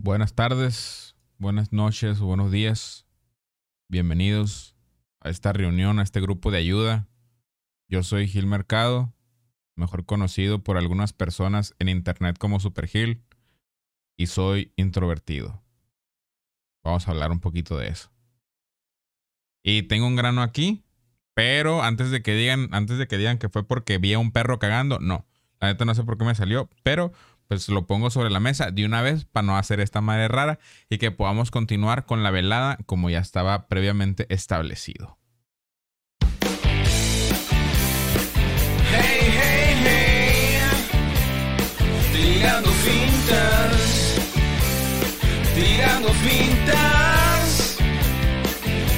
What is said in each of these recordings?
Buenas tardes, buenas noches o buenos días. Bienvenidos a esta reunión, a este grupo de ayuda. Yo soy Gil Mercado, mejor conocido por algunas personas en internet como Super Gil, y soy introvertido. Vamos a hablar un poquito de eso. Y tengo un grano aquí, pero antes de que digan, antes de que digan que fue porque vi a un perro cagando, no. La neta no sé por qué me salió, pero pues lo pongo sobre la mesa de una vez para no hacer esta madre rara y que podamos continuar con la velada como ya estaba previamente establecido. Hey, hey, hey. Tirando fintas. Tirando fintas.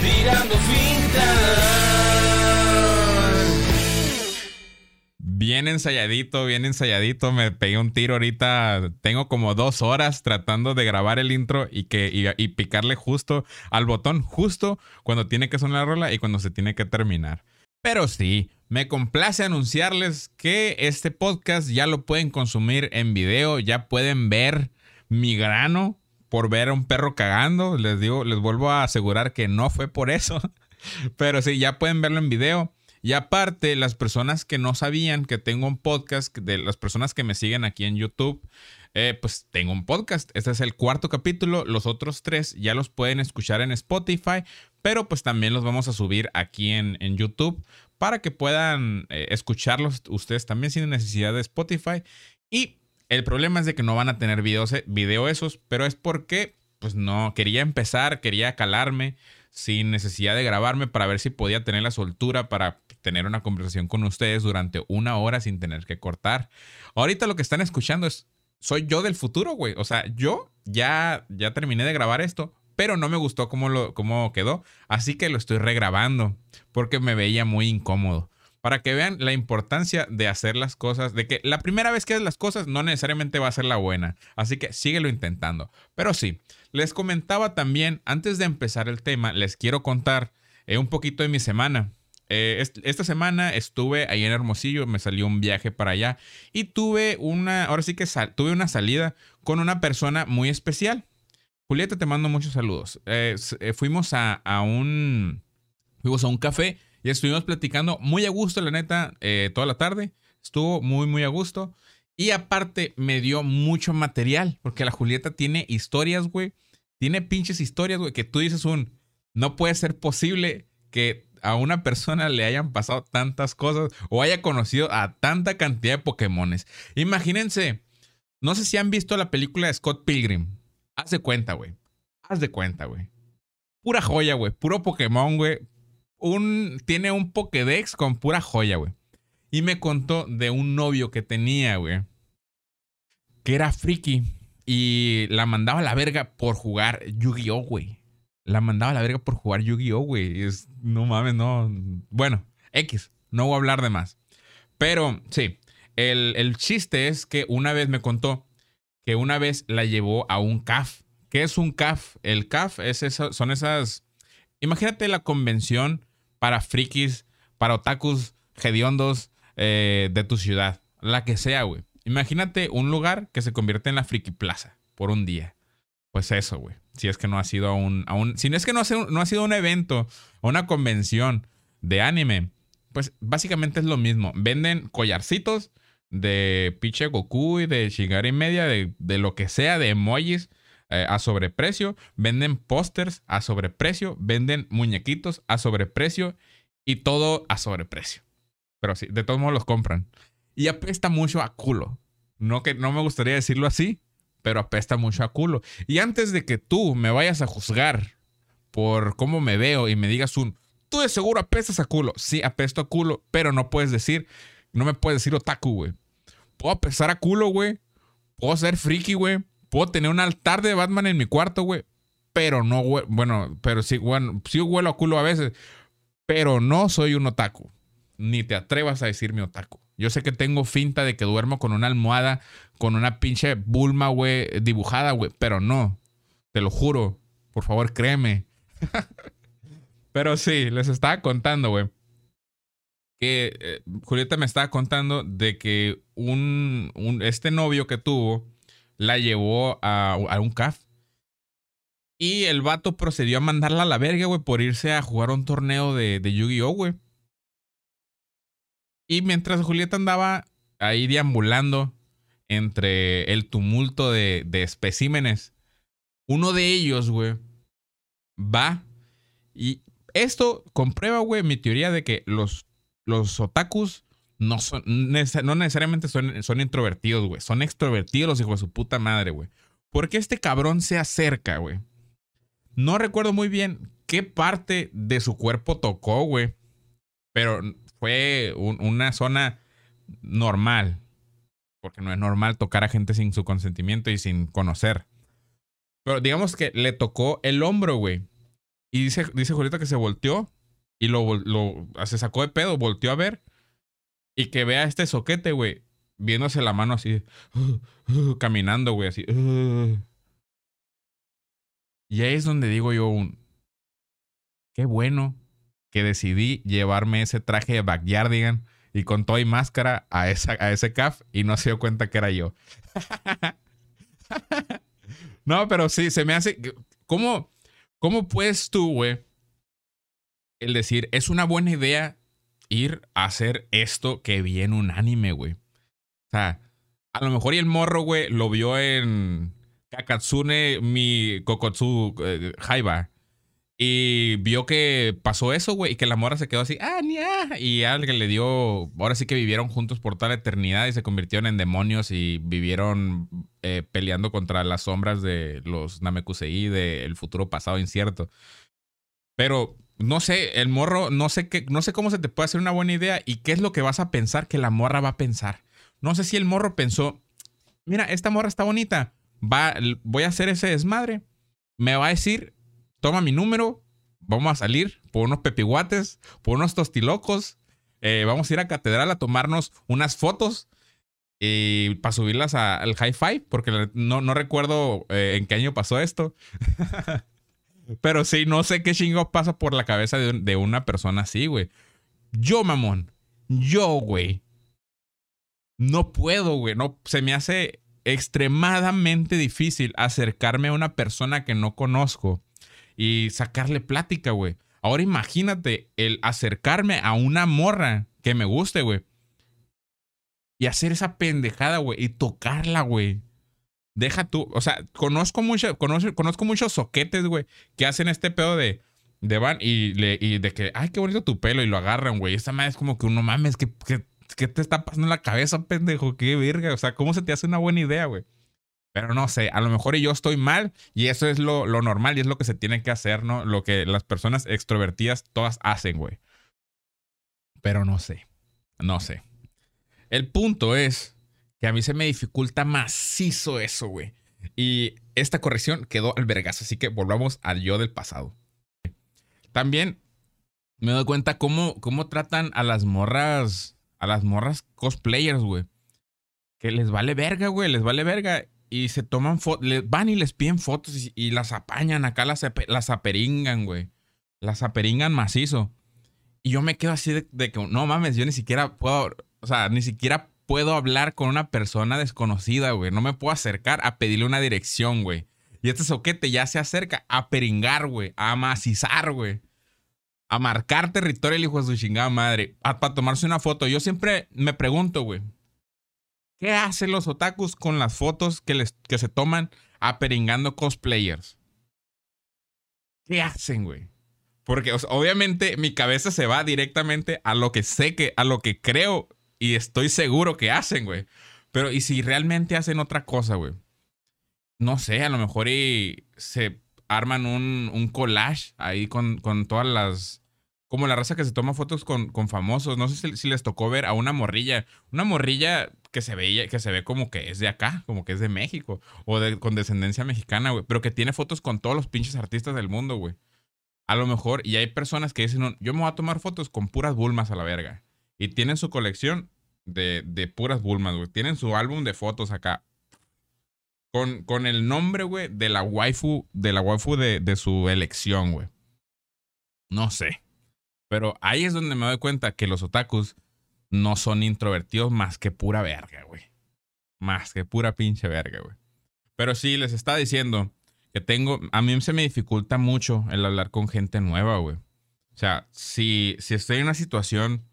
Tirando fintas. Bien ensayadito, bien ensayadito. Me pegué un tiro ahorita. Tengo como dos horas tratando de grabar el intro y, que, y, picarle justo al botón, justo cuando tiene que sonar la rola y cuando se tiene que terminar. Pero sí, me complace anunciarles que este podcast ya lo pueden consumir en video, ya pueden ver mi grano por ver a un perro cagando. Les digo, les vuelvo a asegurar que no fue por eso. Pero sí, ya pueden verlo en video. Y aparte, las personas que no sabían que tengo un podcast, de las personas que me siguen aquí en YouTube, eh, pues tengo un podcast. Este es el cuarto capítulo. Los otros tres ya los pueden escuchar en Spotify, pero pues también los vamos a subir aquí en, en YouTube para que puedan eh, escucharlos ustedes también sin necesidad de Spotify. Y el problema es de que no van a tener videos, eh, video esos, pero es porque pues no quería empezar, quería calarme sin necesidad de grabarme para ver si podía tener la soltura para tener una conversación con ustedes durante una hora sin tener que cortar. Ahorita lo que están escuchando es soy yo del futuro, güey. O sea, yo ya ya terminé de grabar esto, pero no me gustó cómo lo cómo quedó, así que lo estoy regrabando porque me veía muy incómodo. Para que vean la importancia de hacer las cosas, de que la primera vez que haces las cosas no necesariamente va a ser la buena. Así que síguelo intentando. Pero sí, les comentaba también, antes de empezar el tema, les quiero contar eh, un poquito de mi semana. Eh, est- esta semana estuve ahí en Hermosillo, me salió un viaje para allá y tuve una, ahora sí que tuve una salida con una persona muy especial. Julieta, te mando muchos saludos. Eh, fuimos a, un, fuimos a un café y estuvimos platicando muy a gusto, la neta, toda la tarde. Estuvo muy, muy a gusto. Y aparte me dio mucho material, porque la Julieta tiene historias, güey. Tiene pinches historias, güey, que tú dices un, no puede ser posible que a una persona le hayan pasado tantas cosas o haya conocido a tanta cantidad de Pokémones. Imagínense, no sé si han visto la película de Scott Pilgrim. Haz de cuenta, güey. Haz de cuenta, güey. Pura joya, güey. Puro Pokémon, güey. Un, tiene un Pokédex con pura joya, güey. Y me contó de un novio que tenía, güey. Que era friki. Y la mandaba a la verga por jugar Yu-Gi-Oh, güey. La mandaba a la verga por jugar Yu-Gi-Oh, güey. Es, no mames, no. Bueno, X. No voy a hablar de más. Pero, sí. El, el chiste es que una vez me contó que una vez la llevó a un CAF. ¿Qué es un CAF? El CAF es eso, son esas. Imagínate la convención para frikis, para otakus, hediondos eh, de tu ciudad. La que sea, güey. Imagínate un lugar que se convierte en la friki plaza por un día. Pues eso, güey. Si es que no ha sido un, Si no es que no ha, sido, un evento o una convención de anime, pues básicamente es lo mismo. Venden collarcitos de pinche Goku y de Shigari y media, de, de lo que sea, de emojis eh, a sobreprecio. Venden pósters a sobreprecio. Venden muñequitos a sobreprecio. Y todo a sobreprecio. Pero sí, de todos modos los compran. Y apesta mucho a culo. No, que, no me gustaría decirlo así, pero apesta mucho a culo. Y antes de que tú me vayas a juzgar por cómo me veo y me digas un, tú de seguro apestas a culo. Sí, apesto a culo, pero no puedes decir, no me puedes decir otaku, güey. Puedo apestar a culo, güey. Puedo ser friki, güey. Puedo tener un altar de Batman en mi cuarto, güey. Pero no, hue- bueno, pero sí, bueno, sí huelo a culo a veces. Pero no soy un otaku. Ni te atrevas a decirme otaku. Yo sé que tengo finta de que duermo con una almohada, con una pinche bulma, güey, dibujada, güey. Pero no. Te lo juro. Por favor, créeme. pero sí, les estaba contando, güey. Que eh, Julieta me estaba contando de que un, este novio que tuvo la llevó a, a un CAF. Y el vato procedió a mandarla a la verga, güey, por irse a jugar un torneo de, de Yu-Gi-Oh, güey. Y mientras Julieta andaba ahí deambulando entre el tumulto de, de especímenes, uno de ellos, güey, va y esto comprueba, güey, mi teoría de que los, los otakus no, son, no necesariamente son, son introvertidos, güey. Son extrovertidos los hijos de su puta madre, güey. Porque este cabrón se acerca, güey. No recuerdo muy bien qué parte de su cuerpo tocó, güey. Pero fue una zona normal. Porque no es normal tocar a gente sin su consentimiento y sin conocer. Pero digamos que le tocó el hombro, güey. Y dice, dice Julieta que se volteó y lo, lo, se sacó de pedo, volteó a ver. Y que vea este soquete, güey, viéndose la mano así, caminando, güey, así. Y ahí es donde digo yo un, qué bueno que decidí llevarme ese traje de backyardigan y con toda y máscara a, esa, a ese caf y no se dio cuenta que era yo. no, pero sí, se me hace... ¿Cómo, cómo puedes tú, güey, el decir, es una buena idea ir a hacer esto que vi en un anime, güey? O sea, a lo mejor y el morro, güey, lo vio en Kakatsune mi Kokotsu eh, Haiba. Y vio que pasó eso, güey, y que la morra se quedó así, ah, ni ah. Y alguien le dio, ahora sí que vivieron juntos por toda la eternidad y se convirtieron en demonios y vivieron eh, peleando contra las sombras de los Namekusei del futuro pasado incierto. Pero no sé, el morro, no sé qué, no sé cómo se te puede hacer una buena idea y qué es lo que vas a pensar que la morra va a pensar. No sé si el morro pensó, mira, esta morra está bonita, va, voy a hacer ese desmadre, me va a decir toma mi número, vamos a salir por unos pepiguates, por unos tostilocos, eh, vamos a ir a catedral a tomarnos unas fotos y para subirlas al hi-fi, porque no, recuerdo eh, en qué año pasó esto. Pero sí, no sé qué chingo pasa por la cabeza de, de una persona así, güey. Yo, mamón. Yo, güey. No puedo, güey. No, se me hace extremadamente difícil acercarme a una persona que no conozco y sacarle plática, güey. Ahora imagínate el acercarme a una morra que me guste, güey. Y hacer esa pendejada, güey. Y tocarla, güey. Deja tú. O sea, conozco, mucho, conozco, conozco muchos soquetes, güey, que hacen este pedo de, de van y, le, y de que, ay, qué bonito tu pelo. Y lo agarran, güey. Esta madre es como que uno mames, ¿qué, qué, qué te está pasando en la cabeza, pendejo? Qué verga. O sea, ¿cómo se te hace una buena idea, güey? Pero no sé, a lo mejor yo estoy mal y eso es lo, normal y es lo que se tiene que hacer, ¿no? Lo que las personas extrovertidas todas hacen, güey. Pero no sé, no sé. El punto es que a mí se me dificulta macizo eso, güey. Y esta corrección quedó al así que volvamos al yo del pasado. También me doy cuenta cómo, cómo tratan a las morras, a las morras cosplayers, güey. Que les vale verga, güey, les vale verga y se toman fotos, van y les piden fotos y, las apañan acá, las, las aperingan, güey. Las aperingan macizo. Y yo me quedo así de, que, no mames, yo ni siquiera puedo, o sea, ni siquiera puedo hablar con una persona desconocida, güey. No me puedo acercar a pedirle una dirección, güey. Y este soquete ya se acerca a peringar, güey, a macizar, güey. A marcar territorio el hijo de su chingada madre. Para tomarse una foto. Yo siempre me pregunto, güey. ¿Qué hacen los otakus con las fotos que, les, que se toman aperingando cosplayers? ¿Qué hacen, güey? Porque obviamente mi cabeza se va directamente a lo que sé que, a lo que creo y estoy seguro que hacen, güey. Pero, ¿y si realmente hacen otra cosa, güey? No sé, a lo mejor se arman un, un collage ahí con, con todas las como la raza que se toma fotos con, con famosos. No sé si, les tocó ver a una morrilla. Una morrilla que se veía, que se ve como que es de acá, como que es de México. O de, con descendencia mexicana, güey. Pero que tiene fotos con todos los pinches artistas del mundo, güey. A lo mejor, y hay personas que dicen, yo me voy a tomar fotos con puras bulmas a la verga. Y tienen su colección de, de puras bulmas, güey. Tienen su álbum de fotos acá. Con, con el nombre, güey, de la waifu, de la waifu de, de su elección, güey. No sé. Pero ahí es donde me doy cuenta que los otakus no son introvertidos más que pura verga, güey. Más que pura pinche verga, güey. Pero sí, les está diciendo que tengo, a mí se me dificulta mucho el hablar con gente nueva, güey. O sea, si, si estoy en una situación,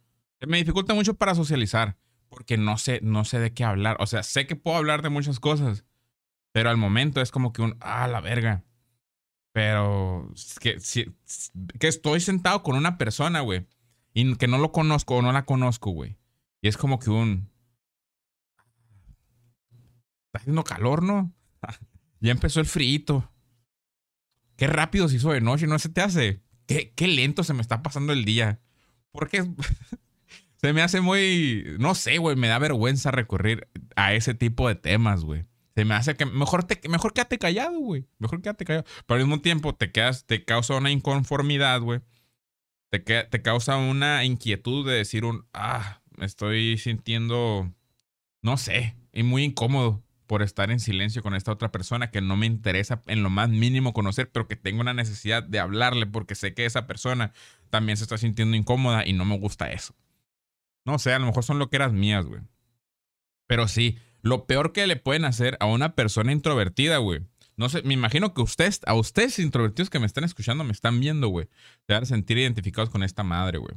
me dificulta mucho para socializar, porque no sé, no sé de qué hablar. O sea, sé que puedo hablar de muchas cosas, pero al momento es como que un, ah, la verga. Pero que, si, que estoy sentado con una persona, güey, y que no lo conozco o no la conozco, güey. Y es como que un... Está haciendo calor, ¿no? ya empezó el frío. Qué rápido se hizo de noche, ¿no se te hace? Qué, qué lento se me está pasando el día. Porque se me hace muy... No sé, güey, me da vergüenza recurrir a ese tipo de temas, güey. Se me hace que mejor, te, mejor quédate callado, güey. Mejor quédate callado. Pero al mismo tiempo te quedas, te causa una inconformidad, güey. Te, causa una inquietud de decir un, ah, me estoy sintiendo, no sé, y muy incómodo por estar en silencio con esta otra persona que no me interesa en lo más mínimo conocer, pero que tengo una necesidad de hablarle porque sé que esa persona también se está sintiendo incómoda y no me gusta eso. No sé, a lo mejor son lo que eras mías, güey. Pero sí, lo peor que le pueden hacer a una persona introvertida, güey. No sé, me imagino que ustedes, a ustedes introvertidos que me están escuchando, me están viendo, güey. Se van a sentir identificados con esta madre, güey.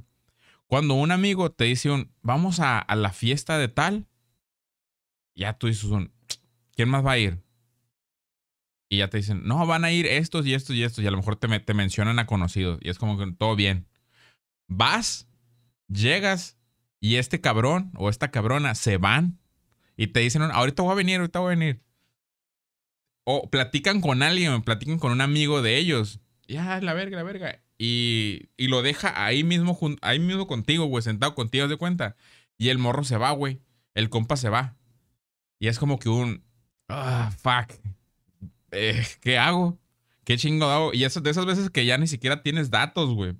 Cuando un amigo te dice un, vamos a, la fiesta de tal, ya tú dices un, ¿quién más va a ir? Y ya te dicen, no, van a ir estos y estos y estos. Y a lo mejor te, te mencionan a conocidos. Y es como que todo bien. Vas, llegas y este cabrón o esta cabrona se van y te dicen, ahorita voy a venir, ahorita voy a venir. O platican con alguien, platican con un amigo de ellos. Ya, la verga, la verga. Y, y lo deja ahí mismo, ahí mismo contigo, güey, sentado contigo, de cuenta. Y el morro se va, güey. El compa se va. Y es como que un, ah, fuck. Eh, ¿Qué hago? ¿Qué chingo hago? Y de esas veces que ya ni siquiera tienes datos, güey.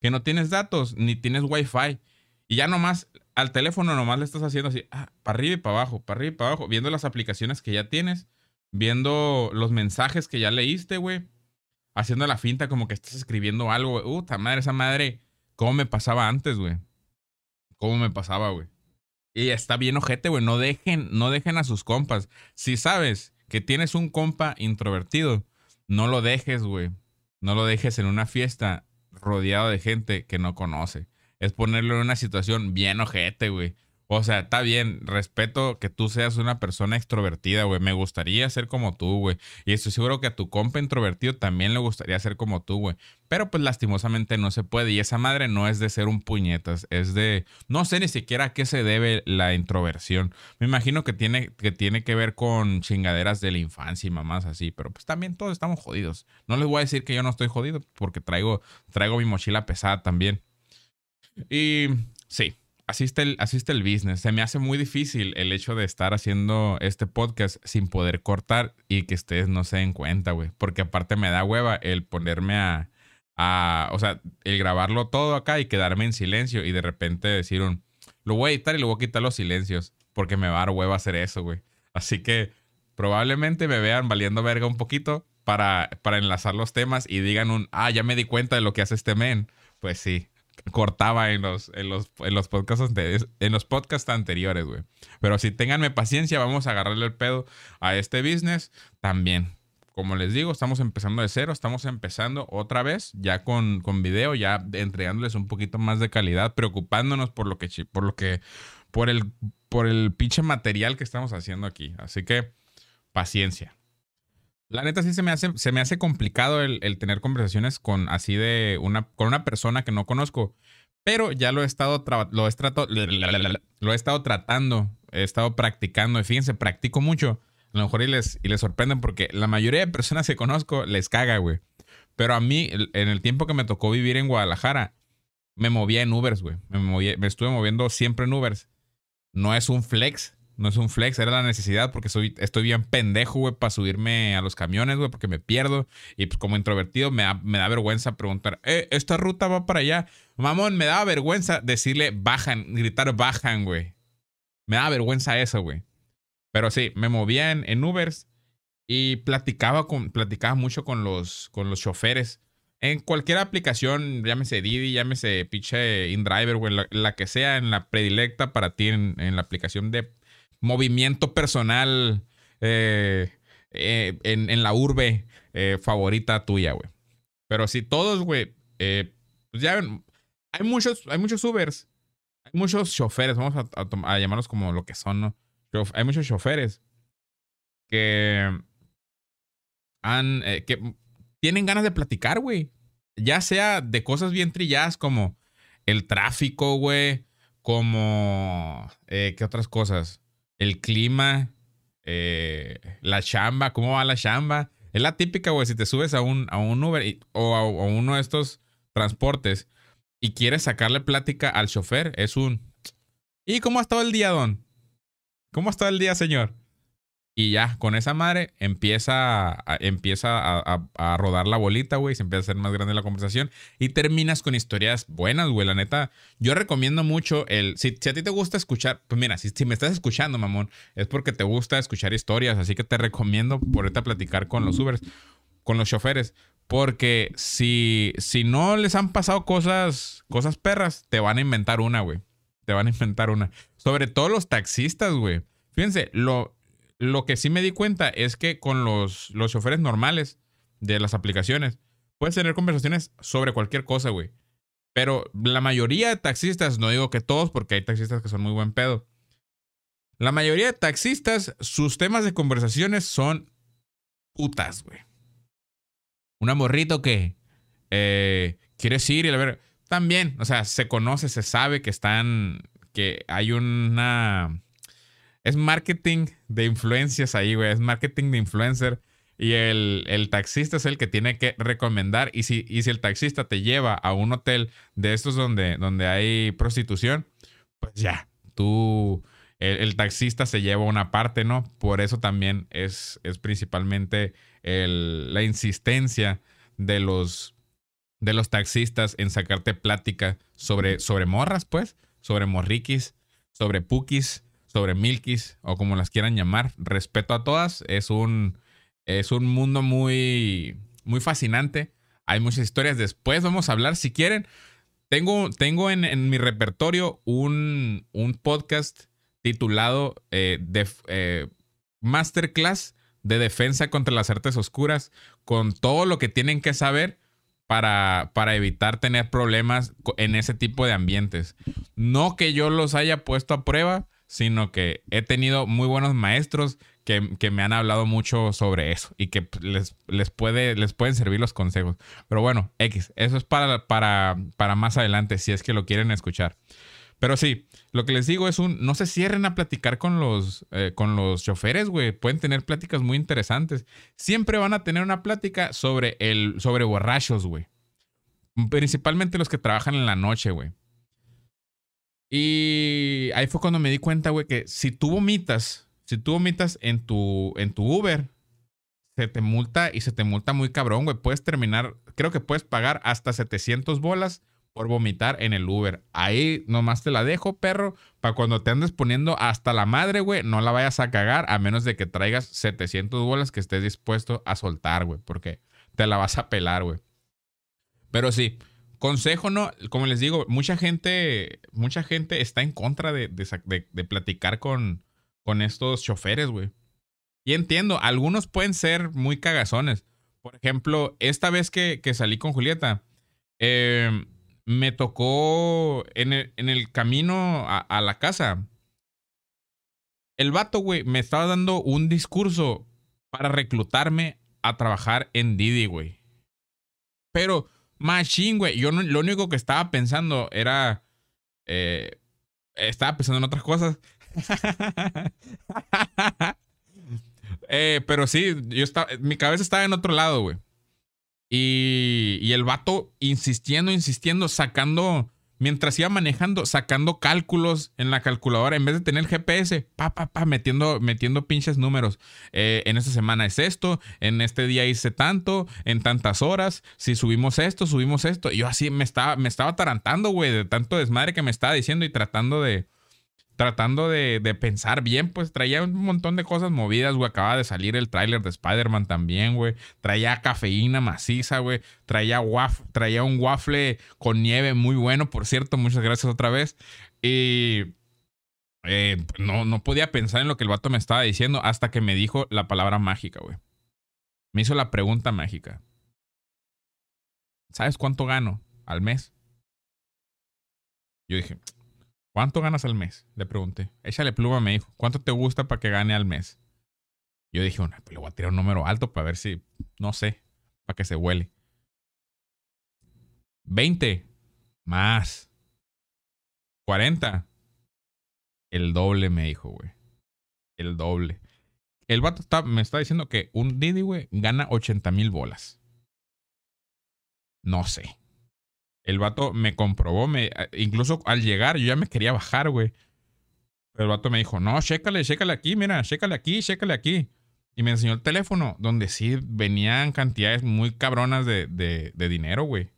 Que no tienes datos, ni tienes wifi. Y ya nomás al teléfono nomás le estás haciendo así, ah, para arriba y para abajo, para arriba y para abajo, viendo las aplicaciones que ya tienes, viendo los mensajes que ya leíste, güey, haciendo la finta como que estás escribiendo algo, güey. Uta madre, esa madre, ¿cómo me pasaba antes, güey? ¿Cómo me pasaba, güey? Y está bien ojete, güey, no dejen, no dejen a sus compas. Si sabes que tienes un compa introvertido, no lo dejes, güey. No lo dejes en una fiesta rodeado de gente que no conoce es ponerlo en una situación bien ojete, güey. O sea, está bien, respeto que tú seas una persona extrovertida, güey. Me gustaría ser como tú, güey. Y estoy seguro que a tu compa introvertido también le gustaría ser como tú, güey. Pero pues lastimosamente no se puede. Y esa madre no es de ser un puñetas, es de... No sé ni siquiera a qué se debe la introversión. Me imagino que tiene que, tiene que ver con chingaderas de la infancia y mamás así. Pero pues también todos estamos jodidos. No les voy a decir que yo no estoy jodido porque traigo, traigo mi mochila pesada también. Y sí, así está, el, el business. Se me hace muy difícil el hecho de estar haciendo este podcast sin poder cortar y que ustedes no se den cuenta, güey. Porque aparte me da hueva el ponerme a, a, o sea, el grabarlo todo acá y quedarme en silencio y de repente decir un, lo voy a editar y lo voy a quitar los silencios porque me va a dar hueva hacer eso, güey. Así que probablemente me vean valiendo verga un poquito para, para enlazar los temas y digan un, ah, ya me di cuenta de lo que hace este men. Pues sí, cortaba en los, en los, en los podcasts anteriores, en los podcasts anteriores, güey. Pero si tenganme paciencia, vamos a agarrarle el pedo a este business también. Como les digo, estamos empezando de cero, estamos empezando otra vez, ya con, con video, ya entregándoles un poquito más de calidad, preocupándonos por lo que, por lo que, por el, por el pinche material que estamos haciendo aquí. Así que, paciencia. La neta sí se me hace, se me hace complicado el, tener conversaciones con así de una, con una persona que no conozco. Pero ya lo he estado, lo he, lo he estado tratando, he estado practicando. Y fíjense, practico mucho. A lo mejor y les, y les sorprenden porque la mayoría de personas que conozco les caga, güey. Pero a mí, en el tiempo que me tocó vivir en Guadalajara, me movía en Ubers, güey. Me, me estuve moviendo siempre en Ubers. No es un flex, no es un flex, era la necesidad porque soy, estoy bien pendejo, güey, para subirme a los camiones, güey, porque me pierdo. Y pues como introvertido me da, me da vergüenza preguntar, eh, esta ruta va para allá. Mamón, me daba vergüenza decirle bajan, gritar bajan, güey. Me daba vergüenza eso, güey. Pero sí, me movía en, en Ubers y platicaba, con, platicaba mucho con los, con los choferes. En cualquier aplicación, llámese Didi, llámese pinche InDriver, güey, la, que sea, en la predilecta para ti, en la aplicación de movimiento personal eh, eh, en, en la urbe eh, favorita tuya, güey. Pero si todos, güey, pues ya ven, hay muchos, hay muchos Ubers, hay muchos choferes, vamos a, llamarlos como lo que son, ¿no? Hay muchos choferes que que tienen ganas de platicar, güey. Ya sea de cosas bien trilladas como el tráfico, güey, como, ¿qué otras cosas? El clima, eh, la chamba, ¿cómo va la chamba? Es la típica, güey, si te subes a un, a un Uber y- o a, a uno de estos transportes y quieres sacarle plática al chofer, es un... ¿Y cómo ha estado el día, don? ¿Cómo ha estado el día, señor? Y ya, con esa madre empieza, a, empieza a, rodar la bolita, güey. Se empieza a hacer más grande la conversación. Y terminas con historias buenas, güey. La neta, yo recomiendo mucho el... Si, si a ti te gusta escuchar... Pues mira, si, si me estás escuchando, mamón, es porque te gusta escuchar historias. Así que te recomiendo ponerte a platicar con los Ubers, con los choferes. Porque si, si no les han pasado cosas, cosas perras, te van a inventar una, güey. Te van a inventar una. Sobre todo los taxistas, güey. Fíjense, lo, lo que sí me di cuenta es que con los, los choferes normales de las aplicaciones, puedes tener conversaciones sobre cualquier cosa, güey. Pero la mayoría de taxistas, no digo que todos, porque hay taxistas que son muy buen pedo. La mayoría de taxistas, sus temas de conversaciones son putas, güey. Un morrito que eh, quieres ir y a ver. También, o sea, se conoce, se sabe que están, que hay una es marketing de influencias ahí, güey. Es marketing de influencer. Y el, el taxista es el que tiene que recomendar. Y si, y si el taxista te lleva a un hotel de estos donde, donde hay prostitución, pues ya, tú, el, el taxista se lleva una parte, ¿no? Por eso también es, es principalmente el- la insistencia de los, de los taxistas en sacarte plática sobre, sobre morras, pues, sobre morriquis, sobre pukis, sobre milkis o como las quieran llamar. Respeto a todas. Es un, es un mundo muy, muy fascinante. Hay muchas historias. Después vamos a hablar, si quieren. Tengo, tengo en, en mi repertorio un, un podcast titulado eh, eh, Masterclass de Defensa contra las Artes Oscuras, con todo lo que tienen que saber para, para evitar tener problemas en ese tipo de ambientes. No que yo los haya puesto a prueba, sino que he tenido muy buenos maestros que, que me han hablado mucho sobre eso y que les, les, puede, les pueden servir los consejos. Pero bueno, X, eso es para, para, para más adelante, si es que lo quieren escuchar. Pero sí, lo que les digo es un, no se cierren a platicar con los, eh, con los choferes, güey. Pueden tener pláticas muy interesantes. Siempre van a tener una plática sobre, el, sobre borrachos, güey. Principalmente los que trabajan en la noche, güey. Y ahí fue cuando me di cuenta, güey, que si tú vomitas, si tú vomitas en tu, en tu Uber, se te multa y se te multa muy cabrón, güey. Puedes terminar, creo que puedes pagar hasta 700 bolas por vomitar en el Uber. Ahí nomás te la dejo, perro, para cuando te andes poniendo hasta la madre, güey, no la vayas a cagar a menos de que traigas 700 bolas que estés dispuesto a soltar, güey, porque te la vas a pelar, güey. Pero sí, consejo, ¿no? Como les digo, mucha gente, mucha gente está en contra de, platicar con, estos choferes, güey. Y entiendo, algunos pueden ser muy cagazones. Por ejemplo, esta vez que, salí con Julieta, eh, me tocó en el, en el camino a, a la casa. El vato, güey, me estaba dando un discurso para reclutarme a trabajar en Didi, güey. Pero, machín, güey. Yo no- lo único que estaba pensando era. eh, estaba pensando en otras cosas. Eh, pero sí, yo estaba, mi cabeza estaba en otro lado, güey. Y, y el vato insistiendo, insistiendo, sacando, mientras iba manejando, sacando cálculos en la calculadora, en vez de tener el GPS, pa, pa, pa, metiendo, metiendo pinches números. Eh, en esta semana es esto, en este día hice tanto, en tantas horas, si subimos esto, subimos esto. Yo así me estaba, me estaba atarantando, güey, de tanto desmadre que me estaba diciendo y tratando de, tratando de, de pensar bien, pues traía un montón de cosas movidas, güey. Acaba de salir el tráiler de Spider-Man también, güey. Traía cafeína maciza, güey. Traía, waf traía un waffle con nieve muy bueno, por cierto. Muchas gracias otra vez. Y, eh, no, no podía pensar en lo que el vato me estaba diciendo hasta que me dijo la palabra mágica, güey. Me hizo la pregunta mágica. ¿Sabes cuánto gano al mes? Yo dije, ¿cuánto ganas al mes? Le pregunté. Échale pluma, me dijo. ¿Cuánto te gusta para que gane al mes? Yo dije, pues le voy a tirar un número alto para ver si, no sé, para que se huele. 20. Más. 40. El doble, me dijo, güey. El doble. El vato está, me está diciendo que un Didi, güey, gana 80 mil bolas. No sé. El vato me comprobó, me, incluso al llegar yo ya me quería bajar, güey. Pero el vato me dijo, no, chécale, chécale aquí, mira, chécale aquí, chécale aquí. Y me enseñó el teléfono, donde sí venían cantidades muy cabronas de, de, dinero, güey.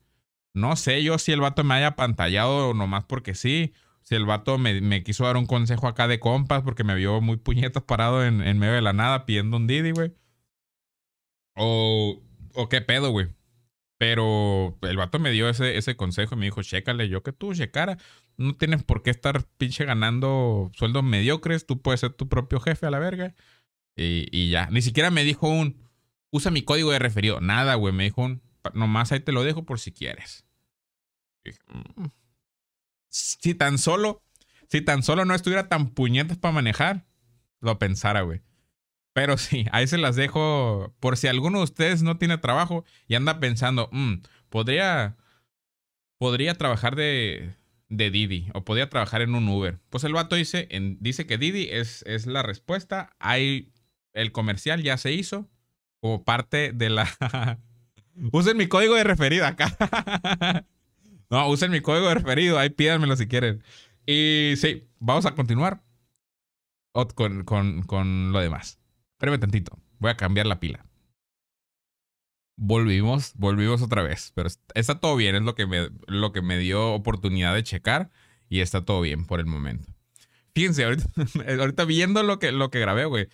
No sé yo si el vato me haya pantallado nomás porque sí. Si el vato me, me, quiso dar un consejo acá de compas porque me vio muy puñetas parado en, en medio de la nada pidiendo un Didi, güey. O, o qué pedo, güey. Pero el vato me dio ese, ese consejo y me dijo, chécale, yo que tú, checara. No tienes por qué estar pinche ganando sueldos mediocres. Tú puedes ser tu propio jefe a la verga. Y, y ya. Ni siquiera me dijo un, usa mi código de referido. Nada, güey. Me dijo un, nomás ahí te lo dejo por si quieres. Mm". Si tan solo, si tan solo no estuviera tan puñetas para manejar, lo pensara, güey. Pero sí, ahí se las dejo por si alguno de ustedes no tiene trabajo y anda pensando, mm, podría, podría trabajar de, de Didi o podría trabajar en un Uber. Pues el vato dice, dice que Didi es, es la respuesta. Hay, el comercial ya se hizo como parte de la... usen mi código de referido acá. no, usen mi código de referido, ahí pídanmelo si quieren. Y sí, vamos a continuar con, con, con lo demás. Espérame tantito. Voy a cambiar la pila. Volvimos, volvimos otra vez. Pero está todo bien. Es lo que me, lo que me dio oportunidad de checar. Y está todo bien por el momento. Fíjense, ahorita, ahorita viendo lo que, lo que grabé, güey.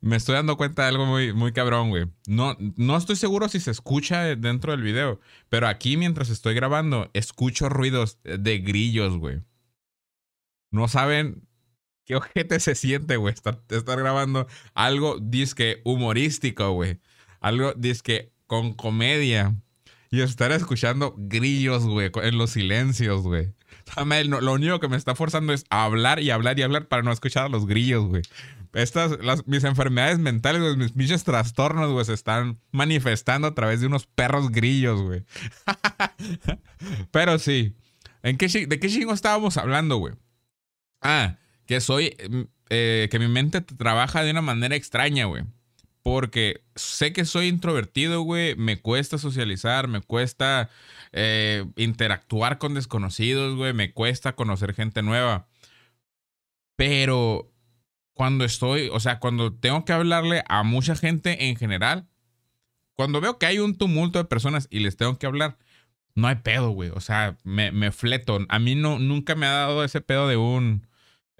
Me estoy dando cuenta de algo muy, muy cabrón, güey. No, no estoy seguro si se escucha dentro del video. Pero aquí, mientras estoy grabando, escucho ruidos de grillos, güey. No saben qué ojete se siente, güey, estar, estar, grabando algo disque humorístico, güey. Algo disque con comedia. Y estar escuchando grillos, güey, en los silencios, güey. Lo único que me está forzando es hablar y hablar y hablar para no escuchar a los grillos, güey. Estas, mis enfermedades mentales, güey, mis trastornos, güey, se están manifestando a través de unos perros grillos, güey. Pero sí. ¿En qué, ¿De qué chingo estábamos hablando, güey? Ah, que soy, mm, eh, que mi mente trabaja de una manera extraña, güey. Porque sé que soy introvertido, güey. Me cuesta socializar, me cuesta eh, interactuar con desconocidos, güey. Me cuesta conocer gente nueva. Pero cuando estoy, o sea, cuando tengo que hablarle a mucha gente en general, cuando veo que hay un tumulto de personas y les tengo que hablar, no hay pedo, güey. O sea, me, me fleto. A mí no, nunca me ha dado ese pedo de un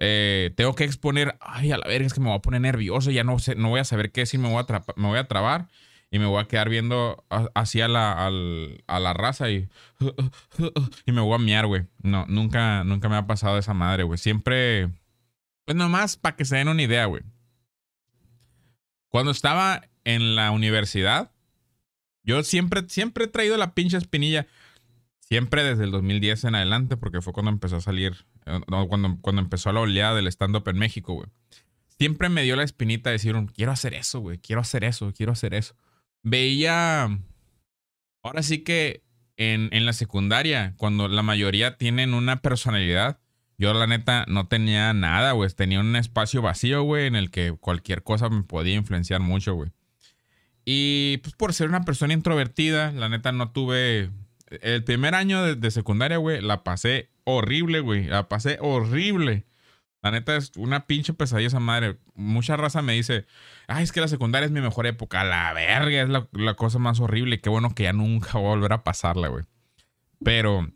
eh, tengo que exponer, ay, a la verga, es que me voy a poner nervioso, ya no sé, no voy a saber qué decir, me voy a, me voy a trabar y me voy a quedar viendo así a la, a la raza y, y me voy a miar, güey. No, nunca, nunca me ha pasado esa madre, güey. Siempre, pues nomás para que se den una idea, güey. Cuando estaba en la universidad, yo siempre, siempre he traído la pinche espinilla. Siempre desde el 2010 en adelante, porque fue cuando empezó a salir eh, cuando, cuando empezó la oleada del stand-up en México, güey. Siempre me dio la espinita de decir, quiero hacer eso, güey, quiero hacer eso, quiero hacer eso. Veía, ahora sí que en, en la secundaria, cuando la mayoría tienen una personalidad, yo la neta no tenía nada, güey. Tenía un espacio vacío, güey, en el que cualquier cosa me podía influenciar mucho, güey. Y pues por ser una persona introvertida, la neta no tuve... El primer año de, secundaria, güey, la pasé horrible, güey. La pasé horrible. La neta es una pinche pesadilla esa madre. Mucha raza me dice, ay, es que la secundaria es mi mejor época. La verga es la, cosa más horrible. Qué bueno que ya nunca voy a volver a pasarla, güey. Pero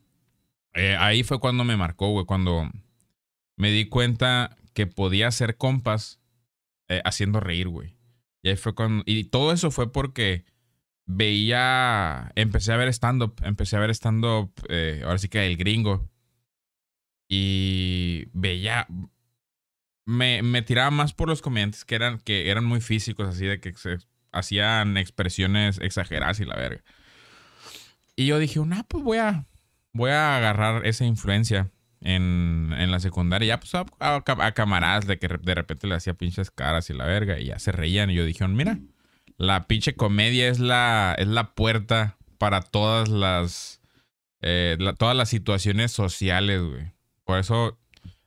eh, ahí fue cuando me marcó, güey. Cuando me di cuenta que podía hacer compas eh, haciendo reír, güey. Y ahí fue cuando... Y todo eso fue porque veía... Empecé a ver stand-up. Empecé a ver stand-up, eh, ahora sí que el gringo y veía, me, me tiraba más por los comediantes que eran, que eran muy físicos, así de que se hacían expresiones exageradas y la verga. Y yo dije, nah, pues voy a, voy a agarrar esa influencia en, en la secundaria. Ya pues a, a- a camaradas de que de repente le hacía pinches caras y la verga y ya se reían. Y yo dije, mira, la pinche comedia es la, es la puerta para todas las, eh, todas las situaciones sociales, güey. Por eso,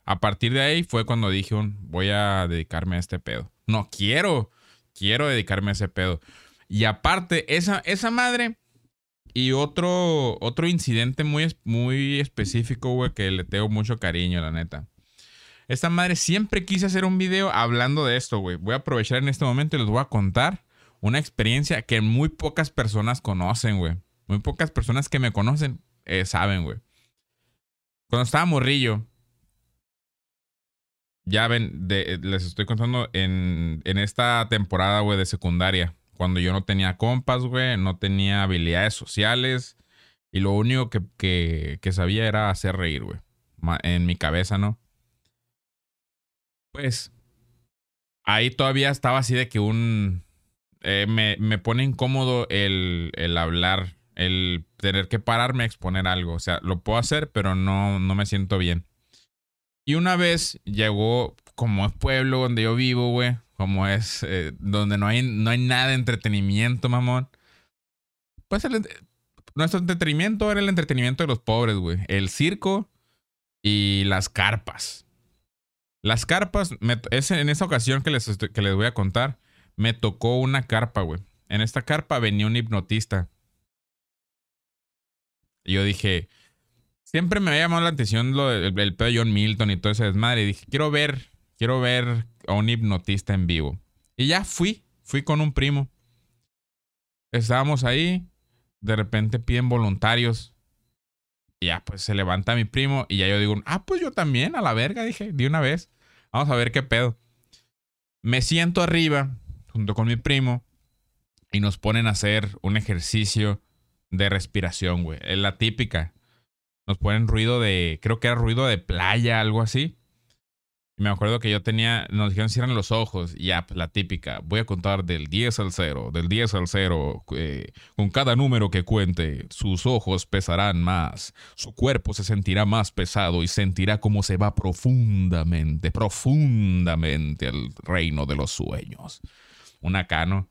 a partir de ahí fue cuando dije, voy a dedicarme a este pedo. No, quiero, quiero dedicarme a ese pedo. Y aparte, esa, esa madre y otro, otro incidente muy, muy específico, güey, que le tengo mucho cariño, la neta. Esta madre siempre quise hacer un video hablando de esto, güey. Voy a aprovechar en este momento y les voy a contar una experiencia que muy pocas personas conocen, güey. Muy pocas personas que me conocen eh, saben, güey. Cuando estaba morrillo, ya ven, de- les estoy contando en, en esta temporada, güey, de secundaria. Cuando yo no tenía compas, güey, no tenía habilidades sociales. Y lo único que, que- que sabía era hacer reír, güey. En mi cabeza, ¿no? Pues ahí todavía estaba así de que un... eh, me, me pone incómodo el, el hablar, el tener que pararme a exponer algo. O sea, lo puedo hacer, pero no, no me siento bien. Y una vez llegó, como es pueblo donde yo vivo, güey, como es eh, donde no hay, no hay nada de entretenimiento, mamón. Pues nuestro entretenimiento era el entretenimiento de los pobres, güey. El circo y las carpas. Las carpas, es en esa ocasión que les, que les voy a contar, me tocó una carpa, güey. En esta carpa venía un hipnotista. Y yo dije, siempre me había llamado la atención lo del el pedo de John Milton y todo ese desmadre. Y dije, quiero ver, quiero ver a un hipnotista en vivo. Y ya fui, fui con un primo. Estábamos ahí, de repente piden voluntarios. Y ya, pues se levanta mi primo y ya yo digo, ah, pues yo también, a la verga, dije, de una vez. Vamos a ver qué pedo. Me siento arriba, junto con mi primo, y nos ponen a hacer un ejercicio de respiración, güey. Es la típica. Nos ponen ruido de, creo que era ruido de playa, algo así. Y me acuerdo que yo tenía, nos dijeron cierran los ojos. Y pues, la típica. Voy a contar del 10 al 0, del 10 al 0. eh, con cada número que cuente, sus ojos pesarán más. Su cuerpo se sentirá más pesado y sentirá cómo se va profundamente, profundamente al reino de los sueños. Una cano.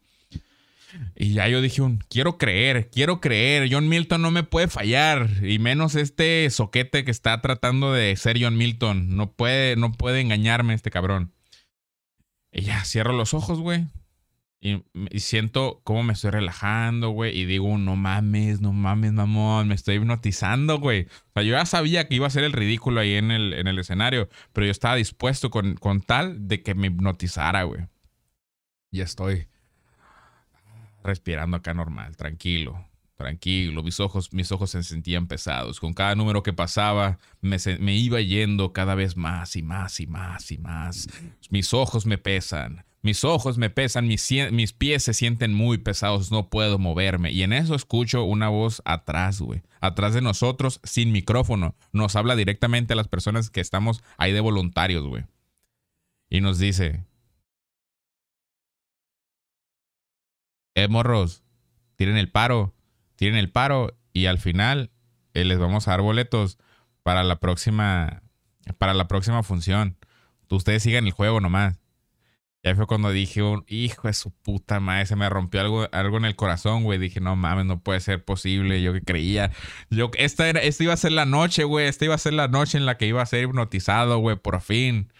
Y ya yo dije, un, quiero creer, quiero creer. John Milton no me puede fallar. Y menos este soquete que está tratando de ser John Milton. No puede, no puede engañarme este cabrón. Y ya cierro los ojos, güey. Y, y siento cómo me estoy relajando, güey. Y digo, no mames, no mames, mamón. Me estoy hipnotizando, güey. O sea, yo ya sabía que iba a ser el ridículo ahí en el, en el escenario. Pero yo estaba dispuesto con, con tal de que me hipnotizara, güey. Ya estoy respirando acá normal, tranquilo, tranquilo. Mis ojos, mis ojos se sentían pesados. Con cada número que pasaba, me, me iba yendo cada vez más y más y más y más. Mis ojos me pesan. Mis ojos me pesan, mis, mis pies se sienten muy pesados, no puedo moverme. Y en eso escucho una voz atrás, güey. Atrás de nosotros, sin micrófono. Nos habla directamente a las personas que estamos ahí de voluntarios, güey. Y nos dice, eh, morros, tienen el paro, tienen el paro y al final eh, les vamos a dar boletos para la próxima, para la próxima función. Ustedes sigan el juego nomás. Ya fue cuando dije, hijo de su puta madre, se me rompió algo, algo en el corazón, güey. Dije, no mames, no puede ser posible. Yo que creía. Yo, esta, era, esta iba a ser la noche, güey. Esta iba a ser la noche en la que iba a ser hipnotizado, güey, por fin.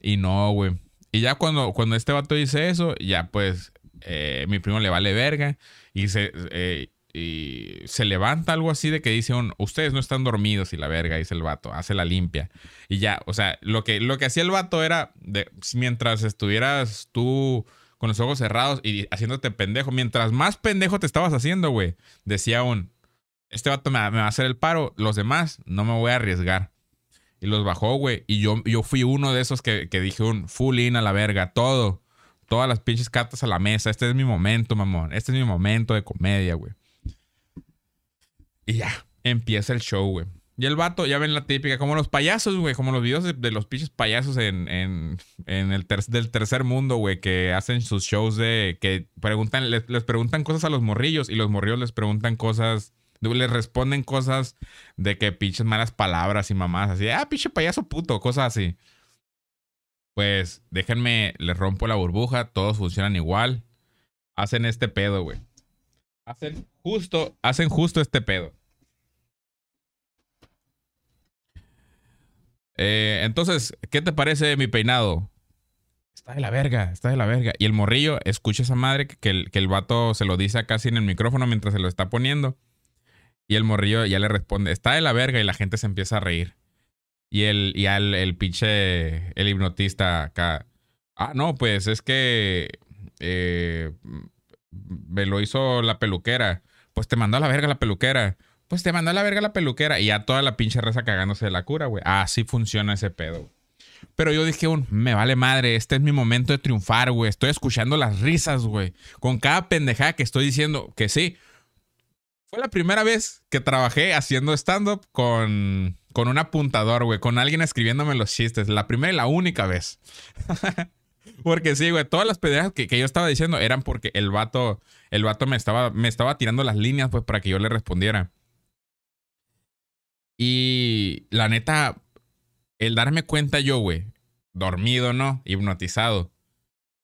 Y no, güey. Y ya cuando, cuando este vato dice eso, ya pues eh, mi primo le vale verga y se, eh, y se levanta algo así de que dice un, ustedes no están dormidos y la verga, dice el vato, hace la limpia. Y ya, o sea, lo que, lo que hacía el vato era, de, mientras estuvieras tú con los ojos cerrados y haciéndote pendejo, mientras más pendejo te estabas haciendo, güey, decía un, este vato me, va a hacer el paro, los demás no me voy a arriesgar. Y los bajó, güey. Y yo, yo fui uno de esos que, que dije un full in a la verga, todo. Todas las pinches cartas a la mesa. Este es mi momento, mamón. Este es mi momento de comedia, güey. Y ya, empieza el show, güey. Y el vato, ya ven la típica, como los payasos, güey, como los videos de, los pinches payasos en, en, en el del tercer mundo, güey, que hacen sus shows de que preguntan, les, les, preguntan cosas a los morrillos y los morrillos les preguntan cosas, les responden cosas de que pinches malas palabras y mamás, así, ah, pinche payaso puto, cosas así. Pues déjenme, les rompo la burbuja, todos funcionan igual. Hacen este pedo, güey. Hacen justo, hacen justo este pedo. Eh, entonces, ¿qué te parece mi peinado? Está de la verga, está de la verga. Y el morrillo escucha esa madre que, el, que el vato se lo dice casi en el micrófono mientras se lo está poniendo. Y el morrillo ya le responde, está de la verga y la gente se empieza a reír. Y el, y el, el pinche, el hipnotista acá, ah, no, pues es que eh, me lo hizo la peluquera. Pues te mandó a la verga la peluquera pues te mandó a la verga la peluquera y ya toda la pinche raza cagándose de la cura, güey. Así funciona ese pedo. Pero yo dije, un, me vale madre, este es mi momento de triunfar, güey. Estoy escuchando las risas, güey. Con cada pendejada que estoy diciendo que sí. Fue la primera vez que trabajé haciendo stand-up con, con un apuntador, güey. Con alguien escribiéndome los chistes. La primera y la única vez. porque sí, güey. Todas las pendejadas que, que, yo estaba diciendo eran porque el vato, el vato me estaba, me estaba tirando las líneas, pues, para que yo le respondiera. Y la neta, el darme cuenta yo, güey, dormido, ¿no? Hipnotizado,